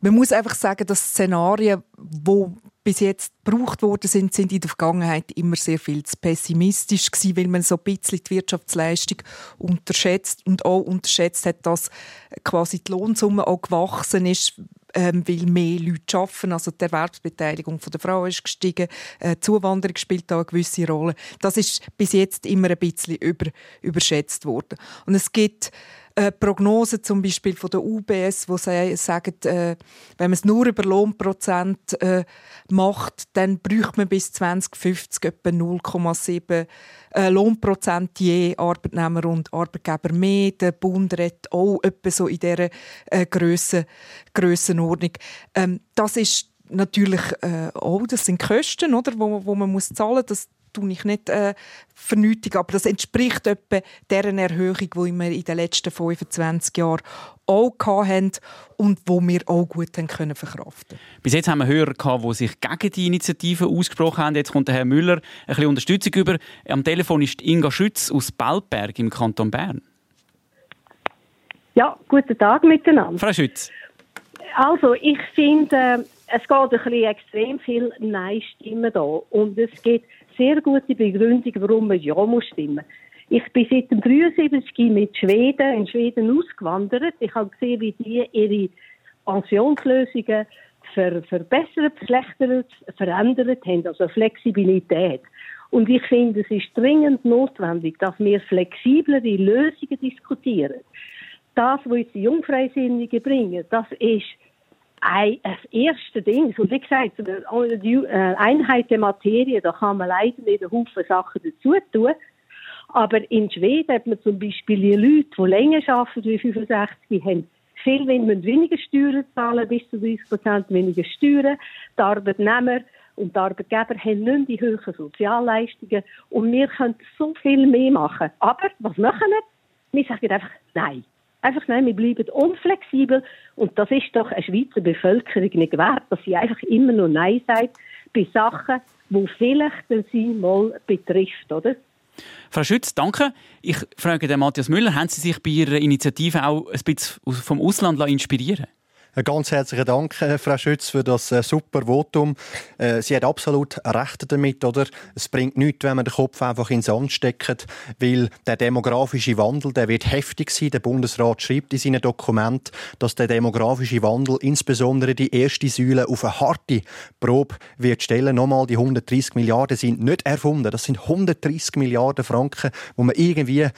Man muss einfach sagen, dass Szenarien, wo bis jetzt gebraucht worden sind, sind in der Vergangenheit immer sehr viel zu pessimistisch gewesen, weil man so ein bisschen die Wirtschaftsleistung unterschätzt und auch unterschätzt hat, dass quasi die Lohnsumme auch gewachsen ist, ähm, weil mehr Leute arbeiten. Also die Erwerbsbeteiligung der Frau ist gestiegen, äh, Zuwanderung spielt da eine gewisse Rolle. Das ist bis jetzt immer ein bisschen über, überschätzt worden. Und es gibt äh, Prognosen zum Beispiel von der UBS, wo sie sagen, äh, wenn man es nur über Lohnprozent äh, macht, dann bräuchte man bis 2050 etwa 0,7 äh, Lohnprozent je Arbeitnehmer und Arbeitgeber mehr. Der Bund redet auch etwa so in dieser äh, Grössen, Grössenordnung. Ähm, das ist natürlich äh, auch, das sind Kosten, oder, wo, wo man muss zahlen muss tue ich nicht äh, vernünftig, aber das entspricht etwa deren Erhöhung, die wir in den letzten 25 Jahren auch hatten und wo wir auch gut können verkraften Bis jetzt haben wir Hörer gehabt, die sich gegen die Initiative ausgesprochen haben. Jetzt kommt der Herr Müller ein bisschen Unterstützung über. Am Telefon ist Inga Schütz aus Belberg im Kanton Bern. Ja, guten Tag miteinander. Frau Schütz. Also, ich finde, äh, es geht ein bisschen extrem viel Nein-Stimmen da. Und es gibt sehr gute Begründung, warum man Ja muss stimmen Ich bin seit dem 73 mit Schweden, in Schweden ausgewandert. Ich habe gesehen, wie die ihre Pensionslösungen ver verbessert, verschlechtert, verändert haben, also Flexibilität. Und ich finde, es ist dringend notwendig, dass wir flexiblere Lösungen diskutieren. Das, was jetzt die Jungfreisinnigen bringen, das ist ein, das erste Ding, und wie gesagt, die äh, Einheit der Materie, da kann man leider nicht einen Haufen Sachen dazu tun. Aber in Schweden hat man zum Beispiel die Leute, die länger arbeiten wie 65, haben viel weniger Steuern zahlen, bis zu 30 Prozent weniger Steuern. Die Arbeitnehmer und die Arbeitgeber haben nicht die höheren Sozialleistungen und wir können so viel mehr machen. Aber was machen wir? Wir sagen einfach Nein. Einfach nein, wir bleiben unflexibel und das ist doch eine Schweizer Bevölkerung nicht wert, dass sie einfach immer nur Nein sagt bei Sachen, die vielleicht sie mal betrifft, oder? Frau Schütz, danke. Ich frage den Matthias Müller, haben Sie sich bei Ihrer Initiative auch ein bisschen vom Ausland inspirieren? Ganz herzlichen Dank, äh, Frau Schütz, für das äh, super Votum. Äh, Sie hat absolut recht damit, oder? Es bringt nichts, wenn man den Kopf einfach ins Sand steckt, weil der demografische Wandel, der wird heftig sein. Der Bundesrat schreibt in seinem Dokument, dass der demografische Wandel insbesondere die erste Säule auf eine harte Probe wird stellen. Nochmal, die 130 Milliarden sind nicht erfunden. Das sind 130 Milliarden Franken, die man irgendwie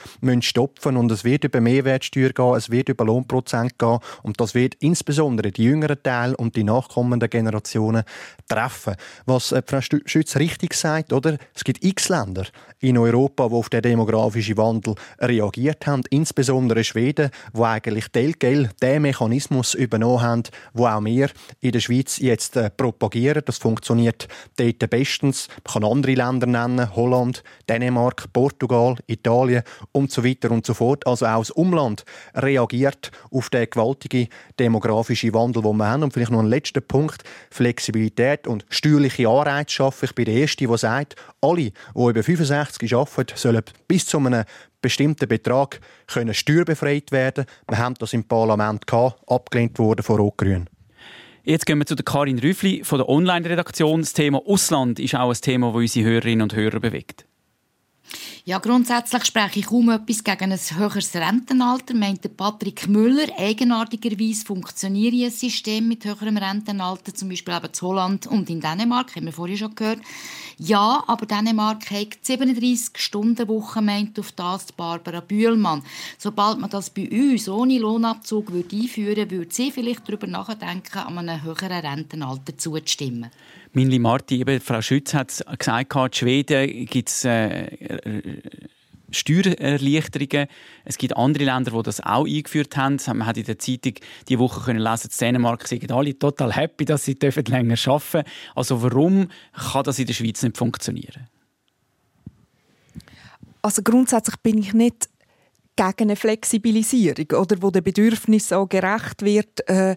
stopfen müssen. Und es wird über Mehrwertsteuer gehen, es wird über Lohnprozent gehen und das wird insbesondere insbesondere die jüngeren Teile und die nachkommenden Generationen treffen. Was äh, Frau Schütz richtig sagt, oder? Es gibt x Länder in Europa, die auf den demografischen Wandel reagiert haben, insbesondere Schweden, wo eigentlich telgel den Mechanismus übernommen haben, wo auch wir in der Schweiz jetzt äh, propagieren. Das funktioniert dort bestens. Man kann andere Länder nennen, Holland, Dänemark, Portugal, Italien und so weiter und so fort. Also auch das Umland reagiert auf den gewaltigen demografischen demografische Wandel, den wir haben. Und vielleicht noch ein letzter Punkt. Flexibilität und steuerliche Anreize schaffen. Ich bin der Erste, der sagt, alle, die über 65 arbeiten, sollen bis zu einem bestimmten Betrag können steuerbefreit werden. Wir haben das im Parlament gehabt, abgelehnt worden von Rot-Grün. Jetzt gehen wir zu Karin Rüffli von der Online-Redaktion. Das Thema Ausland ist auch ein Thema, das unsere Hörerinnen und Hörer bewegt. Ja, grundsätzlich spreche ich kaum etwas gegen ein höheres Rentenalter, meinte Patrick Müller. Eigenartigerweise funktioniert ein System mit höherem Rentenalter, zum Beispiel eben in Holland und in Dänemark, haben wir vorhin schon gehört. Ja, aber Dänemark hat 37-Stunden-Woche, meint auf das Barbara Bühlmann. Sobald man das bei uns ohne Lohnabzug würde einführen würde, würde sie vielleicht darüber nachdenken, an einem höheren Rentenalter zuzustimmen. Minli Marti, eben Frau Schütz hat gesagt, in Schweden gibt es äh, Steuererleichterungen. Es gibt andere Länder, die das auch eingeführt haben. Man hat in der Zeitung die Woche können lesen, in Dänemark sind alle total happy, dass sie länger arbeiten dürfen. Also warum kann das in der Schweiz nicht funktionieren? Also grundsätzlich bin ich nicht gegen eine Flexibilisierung, oder, wo den Bedürfnissen auch gerecht wird äh,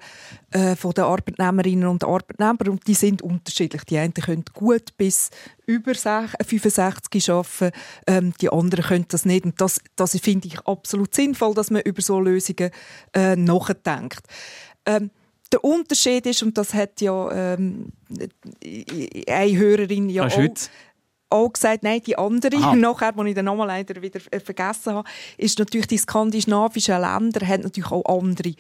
äh, von den Arbeitnehmerinnen und Arbeitnehmern. Und die sind unterschiedlich. Die einen können gut bis über 65 arbeiten, ähm, die anderen können das nicht. Und das, das finde ich absolut sinnvoll, dass man über so Lösungen äh, nachdenkt. Ähm, der Unterschied ist, und das hat ja ähm, eine Hörerin ja auch, auch gesagt, nein, die andere, Aha. [LAUGHS] nachher, die ich den Namen leider wieder vergessen habe, ist natürlich, die skandinavischen Länder haben natürlich auch andere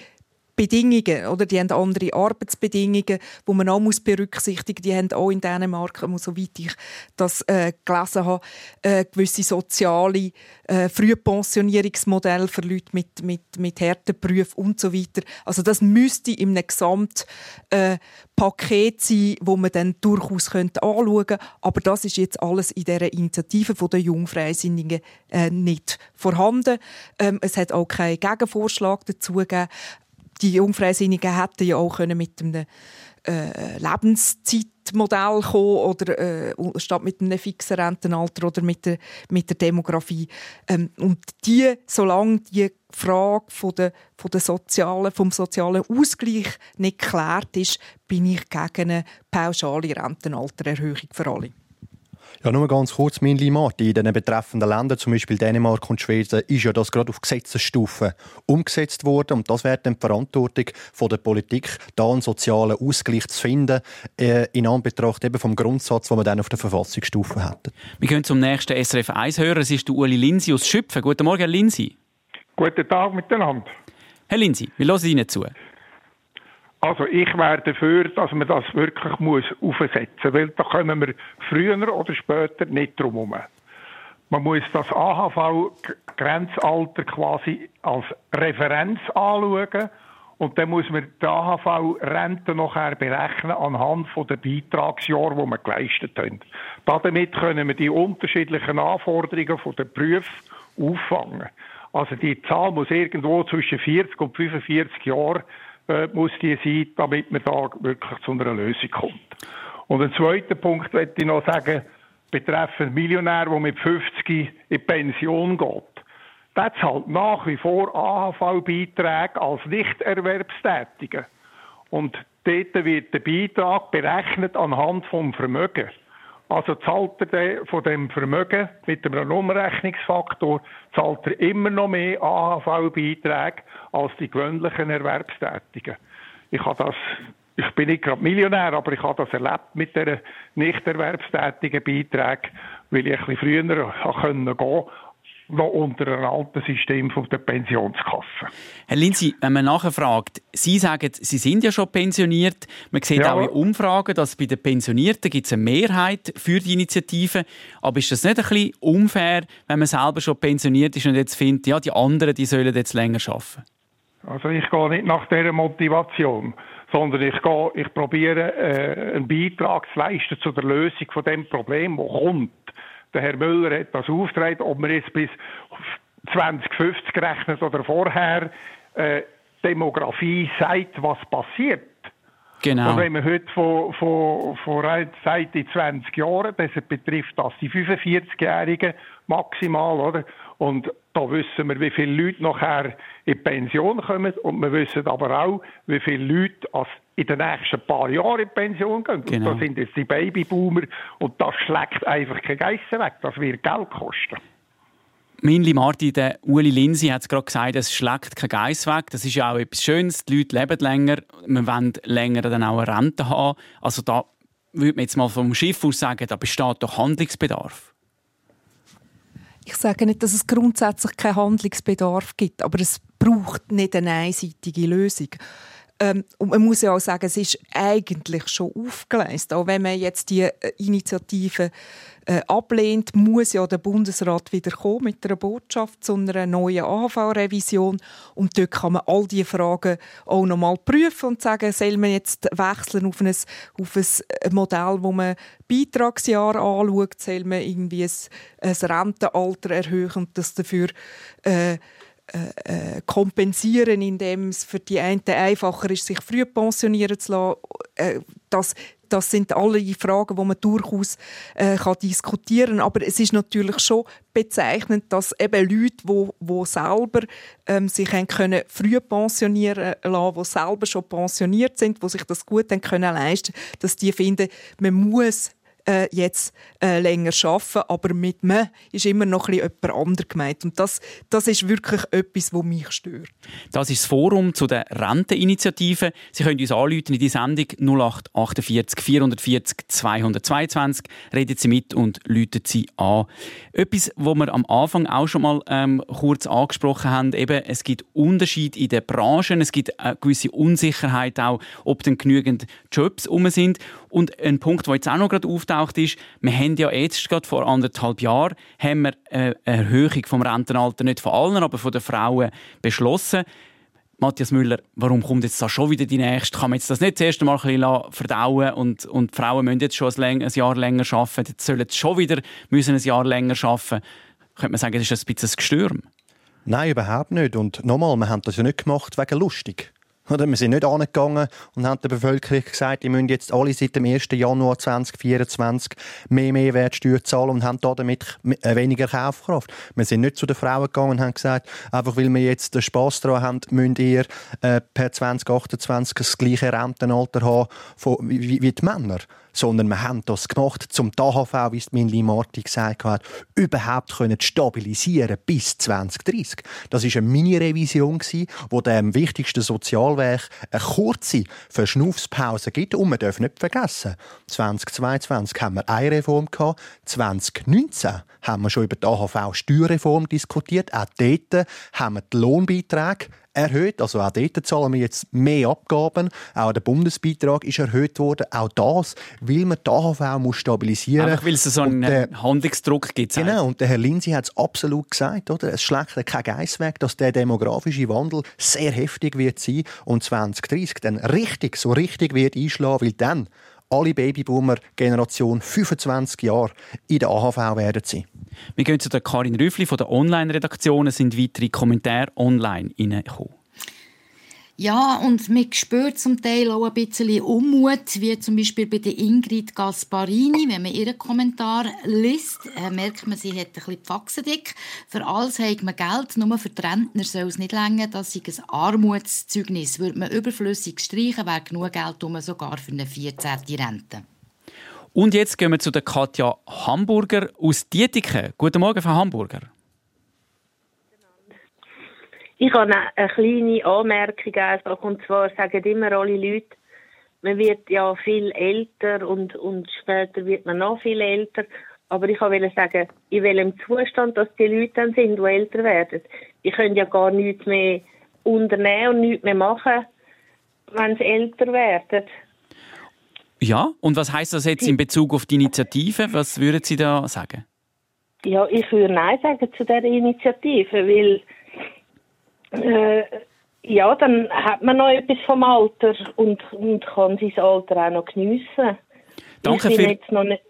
Bedingungen, oder? Die haben andere Arbeitsbedingungen, die man auch muss berücksichtigen. Die haben auch in Dänemark, soweit ich das äh, gelesen habe, äh, gewisse soziale äh, Frühpensionierungsmodelle für Leute mit mit mit Härteprüfen und so weiter. Also das müsste in einem Gesamtpaket äh, sein, wo man dann durchaus könnte anschauen. Aber das ist jetzt alles in dieser Initiative der Jungfreisinnigen äh, nicht vorhanden. Ähm, es hat auch keinen Gegenvorschlag dazu gegeben die Jungfreisinnigen hätten ja auch können mit einem äh, Lebenszeitmodell kommen oder äh, statt mit einem fixen Rentenalter oder mit der, mit der Demografie. Ähm, und die, solange die Frage von der, von der sozialen, vom sozialen Ausgleich nicht geklärt ist, bin ich gegen eine pauschale Rentenaltererhöhung für alle. Ja, nur ganz kurz, mein Martin. In den betreffenden Ländern, zum Beispiel Dänemark und Schweden, ist ja das gerade auf Gesetzesstufe umgesetzt worden. Und das wäre dann die Verantwortung von der Politik, da einen sozialen Ausgleich zu finden, äh, in Anbetracht eben vom Grundsatz, den wir dann auf der Verfassungsstufe hätten. Wir gehen zum nächsten SRF 1-Hörer. Es ist der Uli Linsi aus Schüpfen. Guten Morgen, Herr Linsi. Guten Tag miteinander. Herr Linsi, wir hören Ihnen zu. Also ich wäre dafür, dass man das wirklich muss aufsetzen weil da kommen wir früher oder später nicht drum herum. Man muss das AHV-Grenzalter quasi als Referenz anschauen und dann muss man die AHV-Rente nachher berechnen anhand der Beitragsjahre, die wir geleistet haben. Damit können wir die unterschiedlichen Anforderungen der Berufe auffangen. Also die Zahl muss irgendwo zwischen 40 und 45 Jahren äh, muss die sein, damit man da wirklich zu einer Lösung kommt. Und ein zweiter Punkt möchte ich noch sagen, betreffend Millionär, der mit 50 in Pension geht. Der zahlt nach wie vor AHV-Beiträge als Nichterwerbstätige. Und dort wird der Beitrag berechnet anhand vom Vermögen. Also zahlt er von dem Vermögen mit einem Umrechnungsfaktor zahlt er immer noch mehr AHV-Beiträge als die gewöhnlichen Erwerbstätigen. Ich habe das ich bin nicht gerade Millionär, aber ich habe das erlebt mit der nicht erwerbstätigen Beiträgen, weil ich ein bisschen früher gehen konnte noch unter einem alten System von der Pensionskasse. Herr Lindsay, wenn man nachfragt, Sie sagen, Sie sind ja schon pensioniert. Man sieht ja. auch in Umfragen, dass bei den Pensionierten gibt es eine Mehrheit für die Initiative. Aber ist das nicht ein bisschen unfair, wenn man selber schon pensioniert ist und jetzt findet, ja, die anderen, die sollen jetzt länger arbeiten? Also ich gehe nicht nach dieser Motivation, sondern ich, gehe, ich probiere äh, einen Beitrag zu leisten zu der Lösung von dem Problem, das kommt. Der Herr Müller hat das aufgetragen, ob man jetzt bis 2050 rechnet oder vorher. Äh, Demografie sagt, was passiert. Genau. Und wenn man heute von, von, von seit in 20 Jahren, das betrifft das die 45-Jährigen maximal, oder? Und da wissen wir, wie viele Leute nachher in Pension kommen und wir wissen aber auch, wie viele Leute in den nächsten paar Jahren in Pension gehen. Genau. Und da sind jetzt die Babyboomer und das schlägt einfach kein Geissen weg. Das wird Geld kosten. Minli Marti, der Uli Linsi hat es gerade gesagt, es schlägt kein Geiss weg. Das ist ja auch etwas Schönes. Die Leute leben länger. Wir wollen länger dann auch eine Rente haben. Also da würde man jetzt mal vom Schiff aus sagen, da besteht doch Handlungsbedarf. Ich sage nicht, dass es grundsätzlich keinen Handlungsbedarf gibt, aber es braucht nicht eine einseitige Lösung. Ähm, und man muss ja auch sagen, es ist eigentlich schon aufgeleistet. Auch wenn man jetzt die äh, Initiative äh, ablehnt, muss ja der Bundesrat wieder kommen mit einer Botschaft zu einer neuen AHV-Revision. Und dort kann man all diese Fragen auch noch mal prüfen und sagen, soll man jetzt wechseln auf ein, auf ein äh, Modell, wo man Beitragsjahr anschaut, soll man irgendwie ein, ein Rentenalter erhöhen und das dafür äh, äh, äh, kompensieren, indem es für die einen einfacher ist, sich früh pensionieren zu lassen. Äh, das, das sind alle Fragen, die man durchaus äh, kann diskutieren kann. Aber es ist natürlich schon bezeichnend, dass eben Leute, die, die selber ähm, sich haben können früh pensionieren lassen, die selber schon pensioniert sind, die sich das gut haben können leisten, dass die finden, man muss äh, jetzt äh, länger arbeiten, aber mit «me» ist immer noch ein jemand anderes gemeint. Und das, das ist wirklich etwas, was mich stört. Das ist das Forum zu der Renteninitiative. Sie können uns anrufen in die Sendung 0848 440 222. Reden Sie mit und rufen Sie an. Etwas, was wir am Anfang auch schon mal ähm, kurz angesprochen haben, eben, es gibt Unterschiede in den Branchen, es gibt eine gewisse Unsicherheit auch, ob denn genügend Jobs um sind. Und ein Punkt, der jetzt auch noch gerade auftaucht, ist, wir haben ja jetzt gerade vor anderthalb Jahren haben wir eine Erhöhung vom Rentenalter nicht von allen, aber von den Frauen beschlossen. Matthias Müller, warum kommt jetzt da schon wieder die nächste? Kann man jetzt das nicht das erste Mal ein bisschen verdauen und, und die Frauen müssen jetzt schon ein, Jahr länger arbeiten, jetzt sollen sie schon wieder müssen ein Jahr länger arbeiten. Könnte man sagen, das ist ein bisschen ein Gestürm? Nein, überhaupt nicht. Und nochmal, wir haben das ja nicht gemacht wegen lustig Oder? Wir sind nicht angegangen und haben der Bevölkerung gesagt, ihr müsst jetzt alle seit dem 1. Januar 2024 mehr Mehrwertsteuer zahlen und haben damit äh, weniger Kaufkraft. Wir sind nicht zu den Frauen gegangen und haben gesagt, einfach weil wir jetzt den Spass daran haben, müsst ihr äh, per 2028 das gleiche Rentenalter haben wie, wie die Männer sondern wir haben das gemacht, um die AHV, wie es Minli Marti gesagt hat, überhaupt können stabilisieren bis 2030. Das ist eine Mini-Revision, wo dem wichtigsten Sozialwerk eine kurze Verschnaufspause gibt. Und wir dürfen nicht vergessen, 2022 haben wir eine Reform gehabt, 2019 haben wir schon über die AHV-Steuerreform diskutiert. Auch dort haben wir die Lohnbeiträge erhöht. Also auch dort zahlen wir jetzt mehr Abgaben. Auch der Bundesbeitrag ist erhöht worden. Auch das, weil man die AHV muss stabilisieren muss. weil es so einen der, Handlungsdruck gibt. Genau, und der Herr Lindsay hat es absolut gesagt. Oder? Es schlägt kein Geiss weg, dass der demografische Wandel sehr heftig wird sein und 2030 dann richtig, so richtig wird einschlagen, weil dann alle Babyboomer-Generation 25 Jahre in der AHV werden sein. Wir gehen zu der Karin Rüffli von der Online-Redaktion. Es sind weitere Kommentare online reingekommen. Ja, und man spürt zum Teil auch ein bisschen Unmut, wie zum Beispiel bei der Ingrid Gasparini. Wenn man ihren Kommentar liest, äh, merkt man, sie hat ein bisschen die Faxen dick. Für alles hat man Geld, nur für die Rentner soll es nicht länger. Das ist ein Armutszeugnis. Würde man überflüssig streichen, wäre genug Geld um sogar für eine 14. Rente. Und jetzt gehen wir zu der Katja Hamburger aus Dietiken. Guten Morgen, Frau Hamburger. Ich habe eine kleine Anmerkung einfach, und zwar sagen immer alle Leute, man wird ja viel älter und, und später wird man noch viel älter. Aber ich wollte sagen, in welchem Zustand dass die Leute dann sind, die älter werden. Die können ja gar nichts mehr unternehmen und nichts mehr machen, wenn sie älter werden. Ja, und was heißt das jetzt in Bezug auf die Initiative? Was würden Sie da sagen? Ja, ich würde Nein sagen zu dieser Initiative, weil äh, ja, dann hat man noch etwas vom Alter und, und kann sein Alter auch noch geniessen. Danke ich bin jetzt noch nicht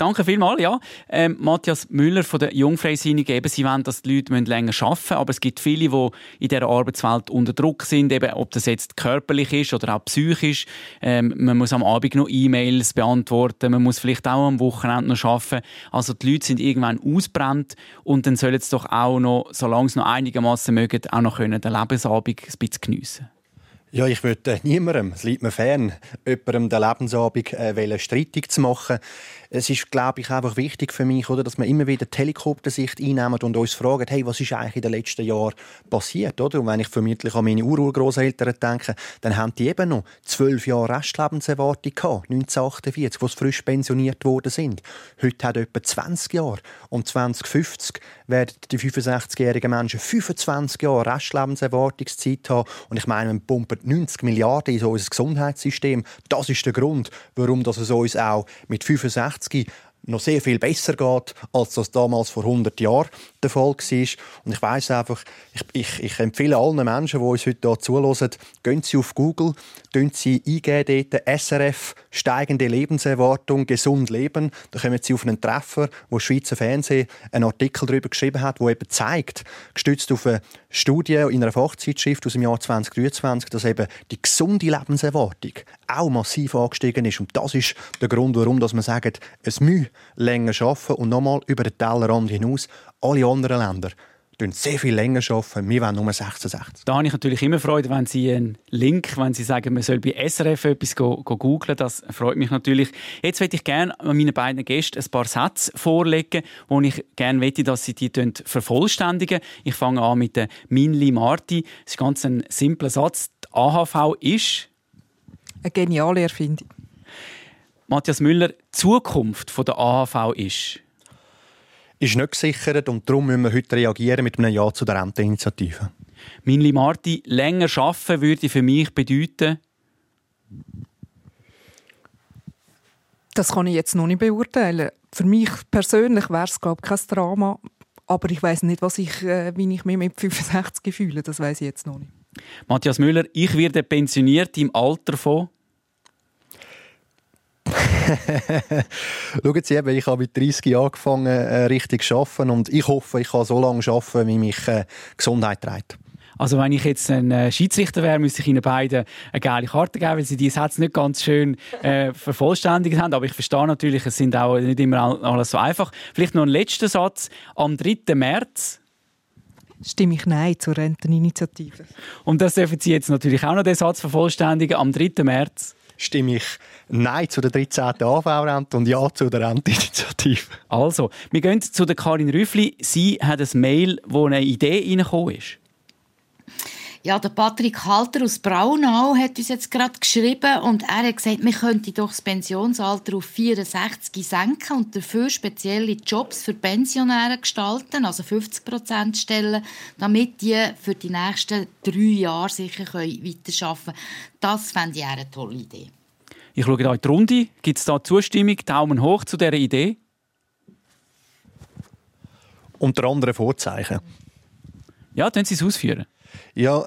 Danke vielmals, ja. Ähm, Matthias Müller von der Jungfreisinnigen, eben, sie wollen, dass die Leute länger arbeiten müssen, aber es gibt viele, die in dieser Arbeitswelt unter Druck sind, eben, ob das jetzt körperlich ist oder auch psychisch. Ähm, man muss am Abend noch E-Mails beantworten, man muss vielleicht auch am Wochenende noch arbeiten. Also die Leute sind irgendwann ausbrennt und dann sollen sie doch auch noch, solange sie noch einigermaßen mögen, auch noch können, den Lebensabend ein bisschen geniessen ja, ich würde niemandem, es liegt mir fern, jemandem den Lebensabend äh, streitig zu machen es ist, glaube ich, einfach wichtig für mich, oder, dass wir immer wieder die Helikoptersicht einnehmen und uns fragen, hey, was ist eigentlich in den letzten Jahren passiert, oder? Und wenn ich vermutlich an meine Ururgroßeltern denke, dann haben die eben noch zwölf Jahre Restlebenserwartung gehabt, 1948, wo sie frisch pensioniert worden sind. Heute hat etwa 20 Jahre. Und 2050 werden die 65-jährigen Menschen 25 Jahre Restlebenserwartungszeit haben. Und ich meine, man pumpt 90 Milliarden in unser Gesundheitssystem. Das ist der Grund, warum das es uns auch mit 65 1980 noch sehr viel besser geht, als das damals vor 100 Jahren der Fall war. Und ich weiß einfach, ich, ich, ich, empfehle allen Menschen, die uns heute hier zuhören, gehen Sie auf Google, tun Sie eingeben dort SRF, steigende Lebenserwartung, gesund leben. Da kommen Sie auf einen Treffer, wo das Schweizer Fernsehen einen Artikel darüber geschrieben hat, wo eben zeigt, gestützt auf eine Studie in einer Fachzeitschrift aus dem Jahr 2023, dass eben die gesunde Lebenserwartung auch massiv angestiegen ist. Und das ist der Grund, warum dass man sagt, es muss länger arbeiten und nochmal über den Tellerrand hinaus alle anderen Länder sehr viel länger arbeiten. Wir wollen nur 66. Da habe ich natürlich immer Freude, wenn Sie einen Link, wenn Sie sagen, man soll bei SRF etwas go, go googlen. Das freut mich natürlich. Jetzt möchte ich gerne meinen beiden Gästen ein paar Sätze vorlegen, wo ich gerne möchte, dass Sie die vervollständigen. Ich fange an mit der Minli Marti. Das ist ganz ein simpler Satz. Die AHV ist eine geniale Erfindung. Matthias Müller, die Zukunft der AHV ist? Ist nicht gesichert und darum müssen wir heute reagieren mit einem Ja zu der Renteninitiative. Minli Marti, länger arbeiten würde für mich bedeuten? Das kann ich jetzt noch nicht beurteilen. Für mich persönlich wäre es glaube ich, kein Drama. Aber ich weiß nicht, was ich, äh, wie ich mich mit 65 fühle. Das weiß ich jetzt noch nicht. Matthias Müller, ich werde pensioniert im Alter von [LAUGHS] Schauen Sie, eben, ich habe mit 30 Jahren angefangen, äh, richtig zu arbeiten und ich hoffe, ich kann so lange arbeiten, wie mich äh, Gesundheit trägt. Also wenn ich jetzt ein äh, Schiedsrichter wäre, müsste ich Ihnen beiden eine geile Karte geben, weil Sie die Sätze nicht ganz schön äh, vervollständigt haben. Aber ich verstehe natürlich, es sind auch nicht immer alles so einfach. Vielleicht noch ein letzter Satz. Am 3. März stimme ich Nein zur Renteninitiative. Und das dürfen Sie jetzt natürlich auch noch den Satz vervollständigen. Am 3. März stimme ich Nein zu der 13. AV-Rente und Ja zu der Renteninitiative. Also, wir gehen zu der Karin Rüffli. Sie hat ein Mail, wo eine Idee reingekommen ist. Ja, der Patrick Halter aus Braunau hat uns jetzt gerade geschrieben und er hat gesagt, wir könnten doch das Pensionsalter auf 64 senken und dafür spezielle Jobs für Pensionäre gestalten, also 50 Prozent Stellen, damit die für die nächsten drei Jahre sicher weiterarbeiten können. Das fände ich eine tolle Idee. Ich schaue hier in die Runde. Gibt es da Zustimmung? Daumen hoch zu dieser Idee? Unter anderem Vorzeichen. Ja, können Sie es ausführen. Ja,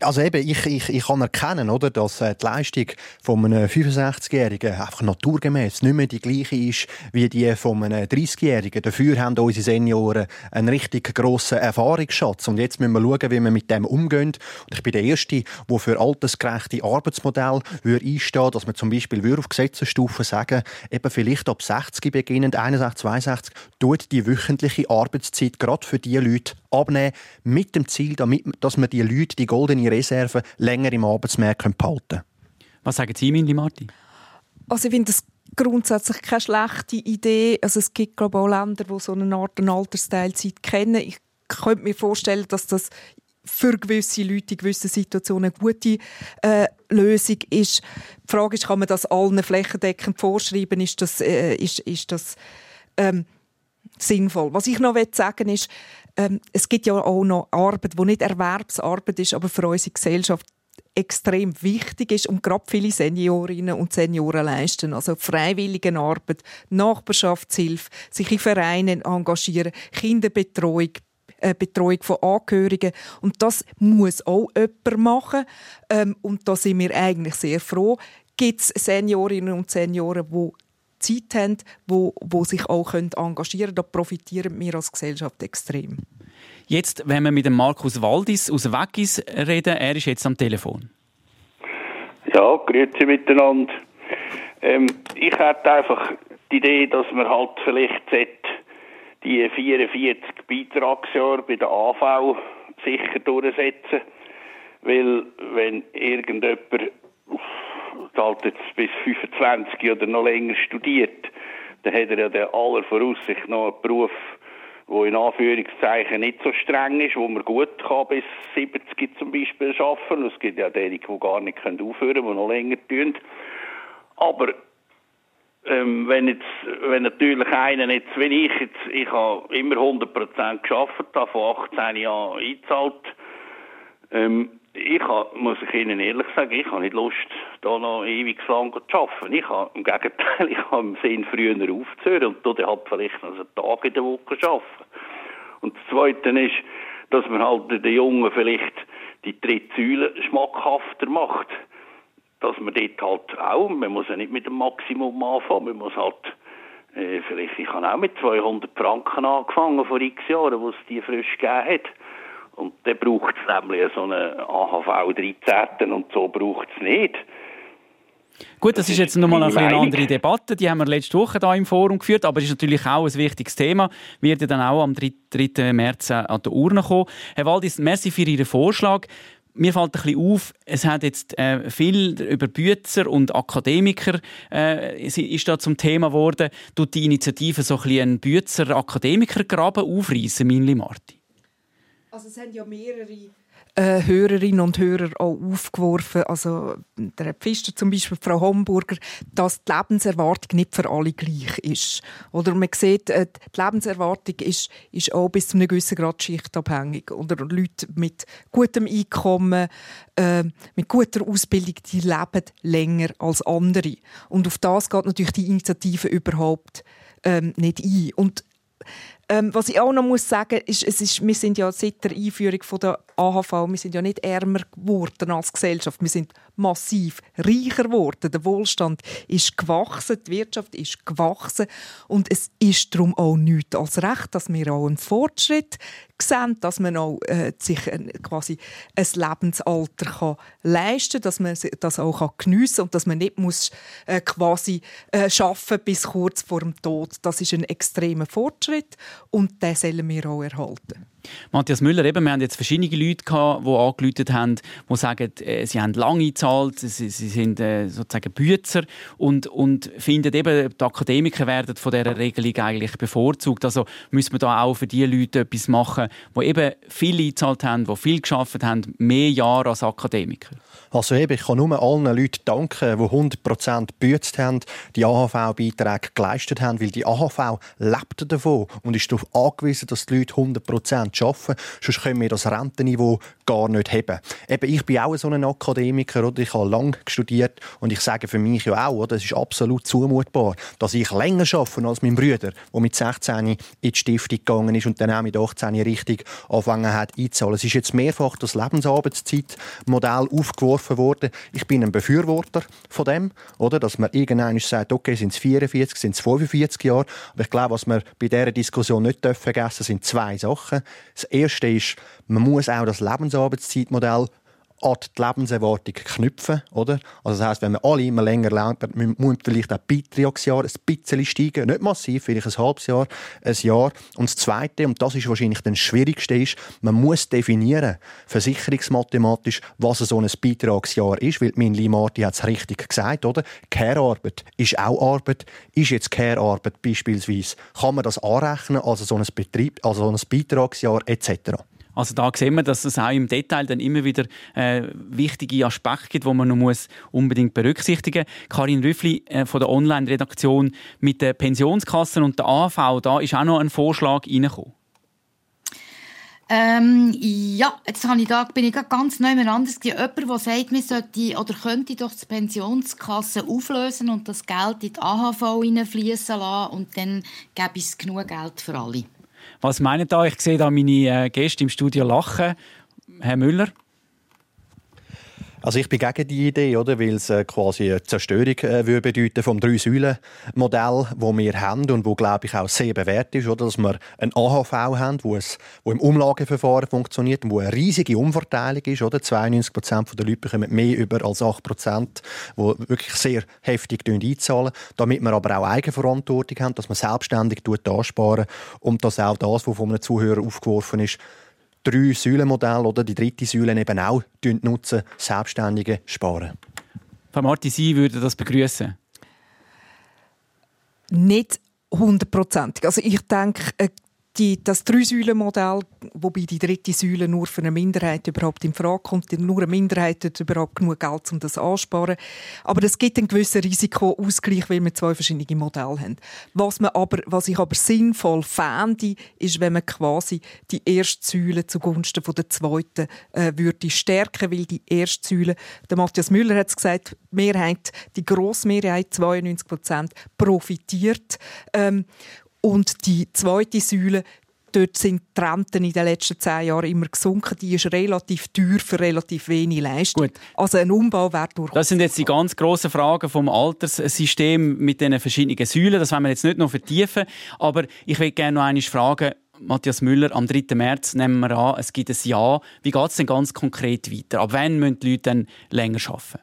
also eben, ich, ich, ich kann erkennen, oder, dass äh, die Leistung von einem 65-Jährigen einfach naturgemäß nicht mehr die gleiche ist wie die von einem 30-Jährigen. Dafür haben unsere Senioren einen richtig grossen Erfahrungsschatz. Und jetzt müssen wir schauen, wie wir mit dem umgehen. Und ich bin der Erste, der für altersgerechte Arbeitsmodelle einstehen dass wir zum Beispiel auf Gesetzesstufe sagen, eben vielleicht ab 60 beginnend, 61, 62, tut die wöchentliche Arbeitszeit gerade für diese Leute abnehmen, mit dem Ziel, damit, dass wir die Leute, die goldene Reserve, länger im Arbeitsmarkt behalten können. Was sagen Sie, Mindy Marti? Also ich finde das grundsätzlich keine schlechte Idee. Also es gibt glaube ich, auch Länder, die so eine Art Altersteilzeit kennen. Ich könnte mir vorstellen, dass das für gewisse Leute in gewissen Situationen eine gute äh, Lösung ist. Die Frage ist, kann man das allen flächendeckend vorschreiben? Ist das, äh, ist, ist das ähm, sinnvoll? Was ich noch sagen will, ist, ähm, es gibt ja auch noch Arbeit, die nicht Erwerbsarbeit ist, aber für unsere Gesellschaft extrem wichtig ist und gerade viele Seniorinnen und Senioren leisten. Also freiwillige Arbeit, Nachbarschaftshilfe, sich in Vereinen engagieren, Kinderbetreuung, äh, Betreuung von Angehörigen. Und das muss auch jemand machen. Ähm, und da sind wir eigentlich sehr froh. Gibt es Seniorinnen und Senioren, die Zeit haben, wo, wo sich auch engagieren können. Da profitieren wir als Gesellschaft extrem. Jetzt, wenn wir mit dem Markus Waldis aus Weggis reden, er ist jetzt am Telefon. Ja, grüezi miteinander. Ähm, ich hätte einfach die Idee, dass man halt vielleicht die 44 Beitragsjahre bei der AV sicher durchsetzen. Weil, wenn irgendjemand halt jetzt bis 25 oder noch länger studiert, dann hat er ja der aller Voraussicht noch einen Beruf, der in Anführungszeichen nicht so streng ist, wo man gut kann bis 70 zum Beispiel arbeiten. Es gibt ja diejenigen, die gar nicht aufhören können, die noch länger tun. Aber ähm, wenn jetzt, wenn natürlich einer jetzt, wie ich jetzt, ich habe immer 100% geschafft, habe von 18 Jahren eingezahlt, ähm, ich habe, muss ich Ihnen ehrlich sagen, ich habe nicht Lust, da noch ewig lang zu arbeiten. Ich habe, im Gegenteil, [LAUGHS] ich habe im Sinn, früher aufzuhören und dann halt vielleicht noch einen Tag in der Woche arbeiten. Und das Zweite ist, dass man halt den Jungen vielleicht die dritte Säule schmackhafter macht. Dass man dort halt auch, man muss ja nicht mit dem Maximum anfangen, man muss halt äh, vielleicht, ich habe auch mit 200 Franken angefangen vor x Jahren, wo es die frisch gegeben hat. Und dann braucht es nämlich so eine AHV 13. und so braucht es nicht. Gut, das, ist jetzt nochmal eine, eine andere Debatte, die haben wir letzte Woche hier im Forum geführt, aber es ist natürlich auch ein wichtiges Thema, wird ja dann auch am 3. März an der Urne kommen. Herr Waldis, merci für Ihren Vorschlag. Mir fällt ein bisschen auf, es hat jetzt äh, viel über Bützer und Akademiker äh, ist da zum Thema geworden. Tut die Initiative so ein bisschen einen Bützer-Akademiker-Graben aufreißen, Minli Marti? Also es haben ja mehrere äh, Hörerinnen und Hörer auch aufgeworfen, also der Herr Pfister zum Beispiel, Frau Homburger, dass die Lebenserwartung nicht für alle gleich ist. Oder man sieht, äh, die Lebenserwartung ist, ist auch bis zu einem gewissen Grad schichtabhängig. Oder Leute mit gutem Einkommen, äh, mit guter Ausbildung, die leben länger als andere. Und auf das geht natürlich die Initiative überhaupt ähm, nicht ein. Und ähm, was ich auch noch muss sagen, ist, es ist, wir sind ja seit der Einführung von der AHV, wir sind ja nicht ärmer geworden als Gesellschaft, wir sind massiv reicher geworden. Der Wohlstand ist gewachsen, die Wirtschaft ist gewachsen und es ist darum auch nichts als recht, dass wir auch einen Fortschritt sehen, dass man auch äh, sich äh, quasi ein Lebensalter kann leisten kann, dass man das auch geniessen kann und dass man nicht muss, äh, quasi äh, schaffen bis kurz vor dem Tod. Das ist ein extremer Fortschritt und den sollen wir auch erhalten. Matthias Müller, eben, wir haben jetzt verschiedene Leute gehabt, die angerufen haben, die sagen, äh, sie haben lange gezahlt, sie, sie sind äh, sozusagen Bützer und, und finden eben, die Akademiker werden von dieser Regelung eigentlich bevorzugt. Also müssen wir da auch für die Leute etwas machen, die eben viel eingezahlt haben, die viel geschafft haben, mehr Jahre als Akademiker. Also eben, ich kann nur allen Leuten danken, die 100% gebützt haben, die AHV-Beiträge geleistet haben, weil die AHV lebt davon und ist darauf angewiesen, dass die Leute 100% arbeiten. Sonst können wir das Rentenniveau gar nicht haben. Eben, ich bin auch so ein Akademiker, oder? ich habe lange studiert und ich sage für mich ja auch, oder? es ist absolut zumutbar, dass ich länger arbeite als mein Bruder, der mit 16 in die Stiftung gegangen ist und dann auch mit 18 richtig angefangen hat einzahlen. Es ist jetzt mehrfach das Lebensarbeitszeitmodell aufgeworfen worden. Ich bin ein Befürworter von dem, oder? dass man irgendwann sagt, okay, sind es 44, sind es 45 Jahre. Aber ich glaube, was wir bei dieser Diskussion nicht vergessen dürfen, sind zwei Sachen. Das erste ist, man muss auch das Lebensarbeitszeitmodell an die Lebenserwartung knüpfen. Oder? Also das heisst, wenn wir alle immer länger leben, muss vielleicht auch Beitragsjahr ein bisschen steigen. Nicht massiv, vielleicht ein halbes Jahr, ein Jahr. Und das Zweite, und das ist wahrscheinlich das Schwierigste, ist, man muss definieren, versicherungsmathematisch, was so ein Beitragsjahr ist. Weil mein Limarti hat es richtig gesagt, oder? Care-Arbeit ist auch Arbeit. Ist jetzt Care-Arbeit beispielsweise, kann man das anrechnen, also so ein, Betrieb, also so ein Beitragsjahr etc.? Also da sehen wir, dass es auch im Detail dann immer wieder äh, wichtige Aspekte gibt, die man noch muss unbedingt berücksichtigen muss. Karin Rüffli äh, von der Online-Redaktion mit den Pensionskassen und der AV, da ist auch noch ein Vorschlag reingekommen. Ähm, ja, jetzt habe ich da, bin ich ganz neu anders. Jemand, der sagt, man sollte oder könnte doch die Pensionskasse auflösen und das Geld in die AHV fließen lassen und dann gäbe es genug Geld für alle. Was meinen da? Ich sehe da meine äh, Gäste im Studio lachen. Herr Müller? Also ich bin gegen die Idee, oder, weil es äh, quasi eine Zerstörung äh, würde bedeuten vom Drei-Säulen-Modell, das wir haben und wo glaube ich auch sehr bewährt ist, oder, dass wir ein AHV haben, wo es wo im Umlageverfahren funktioniert und wo eine riesige Umverteilung ist, oder? 92 Prozent der Leute bekommen mehr über als 8 Prozent, wo wirklich sehr heftig einzahlen, damit wir aber auch Eigenverantwortung haben, dass man selbstständig ansparen und dass auch das, was von einem Zuhörer aufgeworfen ist, drei Säulenmodell oder die dritte Säule eben auch nutzen, Selbstständige sparen. Frau Marti, Sie würden das begrüßen? Nicht hundertprozentig. Also ich denke, die, das Drei-Säulen-Modell, wobei die dritte Säule nur für eine Minderheit überhaupt in Frage kommt, nur eine Minderheit hat überhaupt genug Geld, um das anzusparen. Aber es gibt einen gewissen Risikoausgleich, weil wir zwei verschiedene Modelle haben. Was, man aber, was ich aber sinnvoll fände, ist, wenn man quasi die erste Säule zugunsten von der zweiten äh, würde stärken, weil die erste Säule, der Matthias Müller hat es gesagt, Mehrheit, die Grossmehrheit, 92 Prozent, profitiert. Ähm, und die zweite Säule, dort sind die Renten in den letzten zehn Jahren immer gesunken. Die ist relativ teuer für relativ wenig Leistung. Gut. Also ein Umbau wäre durchaus... Das sind jetzt die ganz grossen Fragen vom Alterssystem mit den verschiedenen Säulen. Das wollen wir jetzt nicht noch vertiefen. Aber ich will gerne noch einmal fragen, Matthias Müller, am 3. März nehmen wir an, es gibt ein Ja. Wie geht es denn ganz konkret weiter? Ab wann müssen die Leute dann länger arbeiten?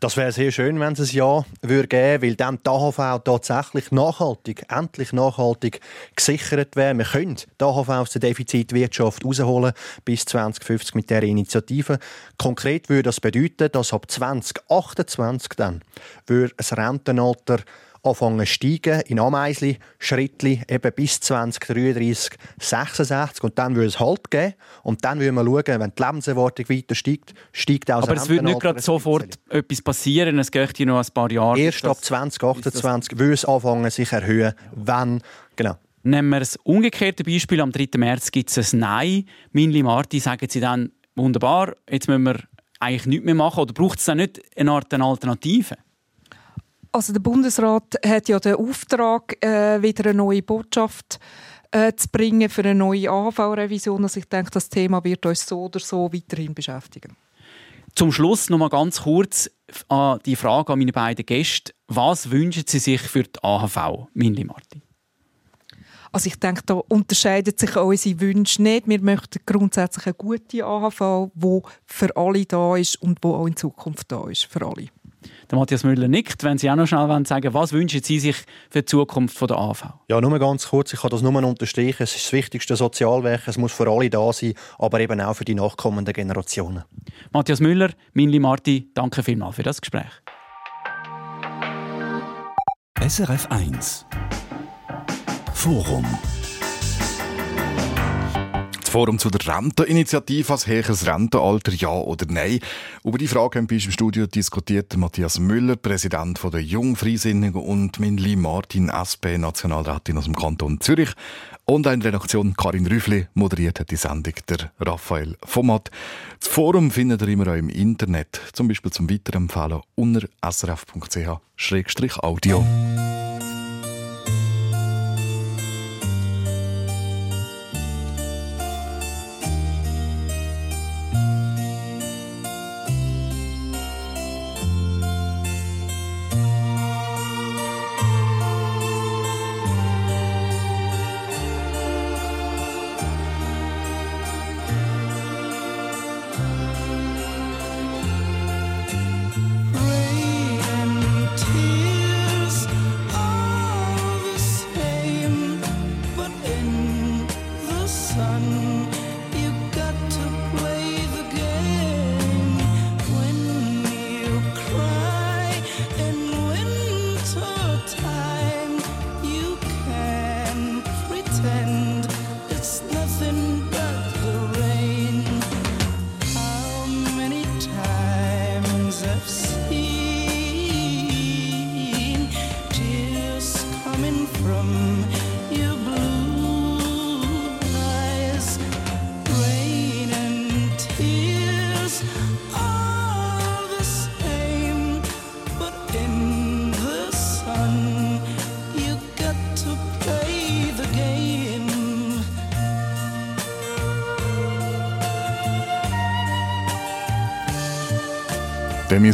Das wäre sehr schön, wenn es ein Ja würde geben weil dann die AHV tatsächlich nachhaltig, endlich nachhaltig gesichert wäre. Wir können die AHV aus der Defizitwirtschaft rausholen bis 2050 mit der Initiative. Konkret würde das bedeuten, dass ab 2028 dann würde ein Rentenalter anfangen zu steigen in Ameisli, Schrittli, eben bis 2033, 66 und dann würde es Halt geben und dann würde man schauen, wenn die Lebenserwartung weiter steigt, steigt auch Aber es würde nicht gerade sofort etwas passieren, es geht noch ein paar Jahre. Erst ab 2028 würde es anfangen sich erhöhen, wenn, genau. Nehmen wir das umgekehrte Beispiel, am 3. März gibt es ein Nein. Minli Marti sagen Sie dann, wunderbar, jetzt müssen wir eigentlich nichts mehr machen oder braucht es dann nicht eine Art Alternative? Also der Bundesrat hat ja den Auftrag, äh, wieder eine neue Botschaft äh, zu bringen für eine neue AHV-Revision. Also ich denke, das Thema wird uns so oder so weiterhin beschäftigen. Zum Schluss noch mal ganz kurz an die Frage an meine beiden Gäste. Was wünschen Sie sich für die AHV, Minli Martin? Also ich denke, da unterscheiden sich unsere Wünsche nicht. Wir möchten grundsätzlich eine gute AHV, die für alle da ist und die auch in Zukunft da ist, für alle. Der Matthias Müller nickt, wenn Sie auch noch schnell sagen wollen, was wünschen Sie sich für die Zukunft der AV? Ja, nur ganz kurz, ich kann das nur unterstreichen. Es ist das wichtigste Sozialwerk, es muss für alle da sein, aber eben auch für die nachkommenden Generationen. Matthias Müller, Minli Marti, danke vielmals für das Gespräch. SRF 1 Forum Forum zu der Renteninitiative als höheres Rentenalter, ja oder nein. Über die Frage haben uns im Studio diskutiert Matthias Müller, Präsident der Jungfreisinnigen und Minli Martin, SP-Nationalrätin aus dem Kanton Zürich. Und eine redaktion Karin Rüffli moderiert hat die Sendung der Raphael Vomat. Das Forum findet ihr immer auch im Internet, zum Beispiel zum Weiterempfehlen unter srf.ch-audio.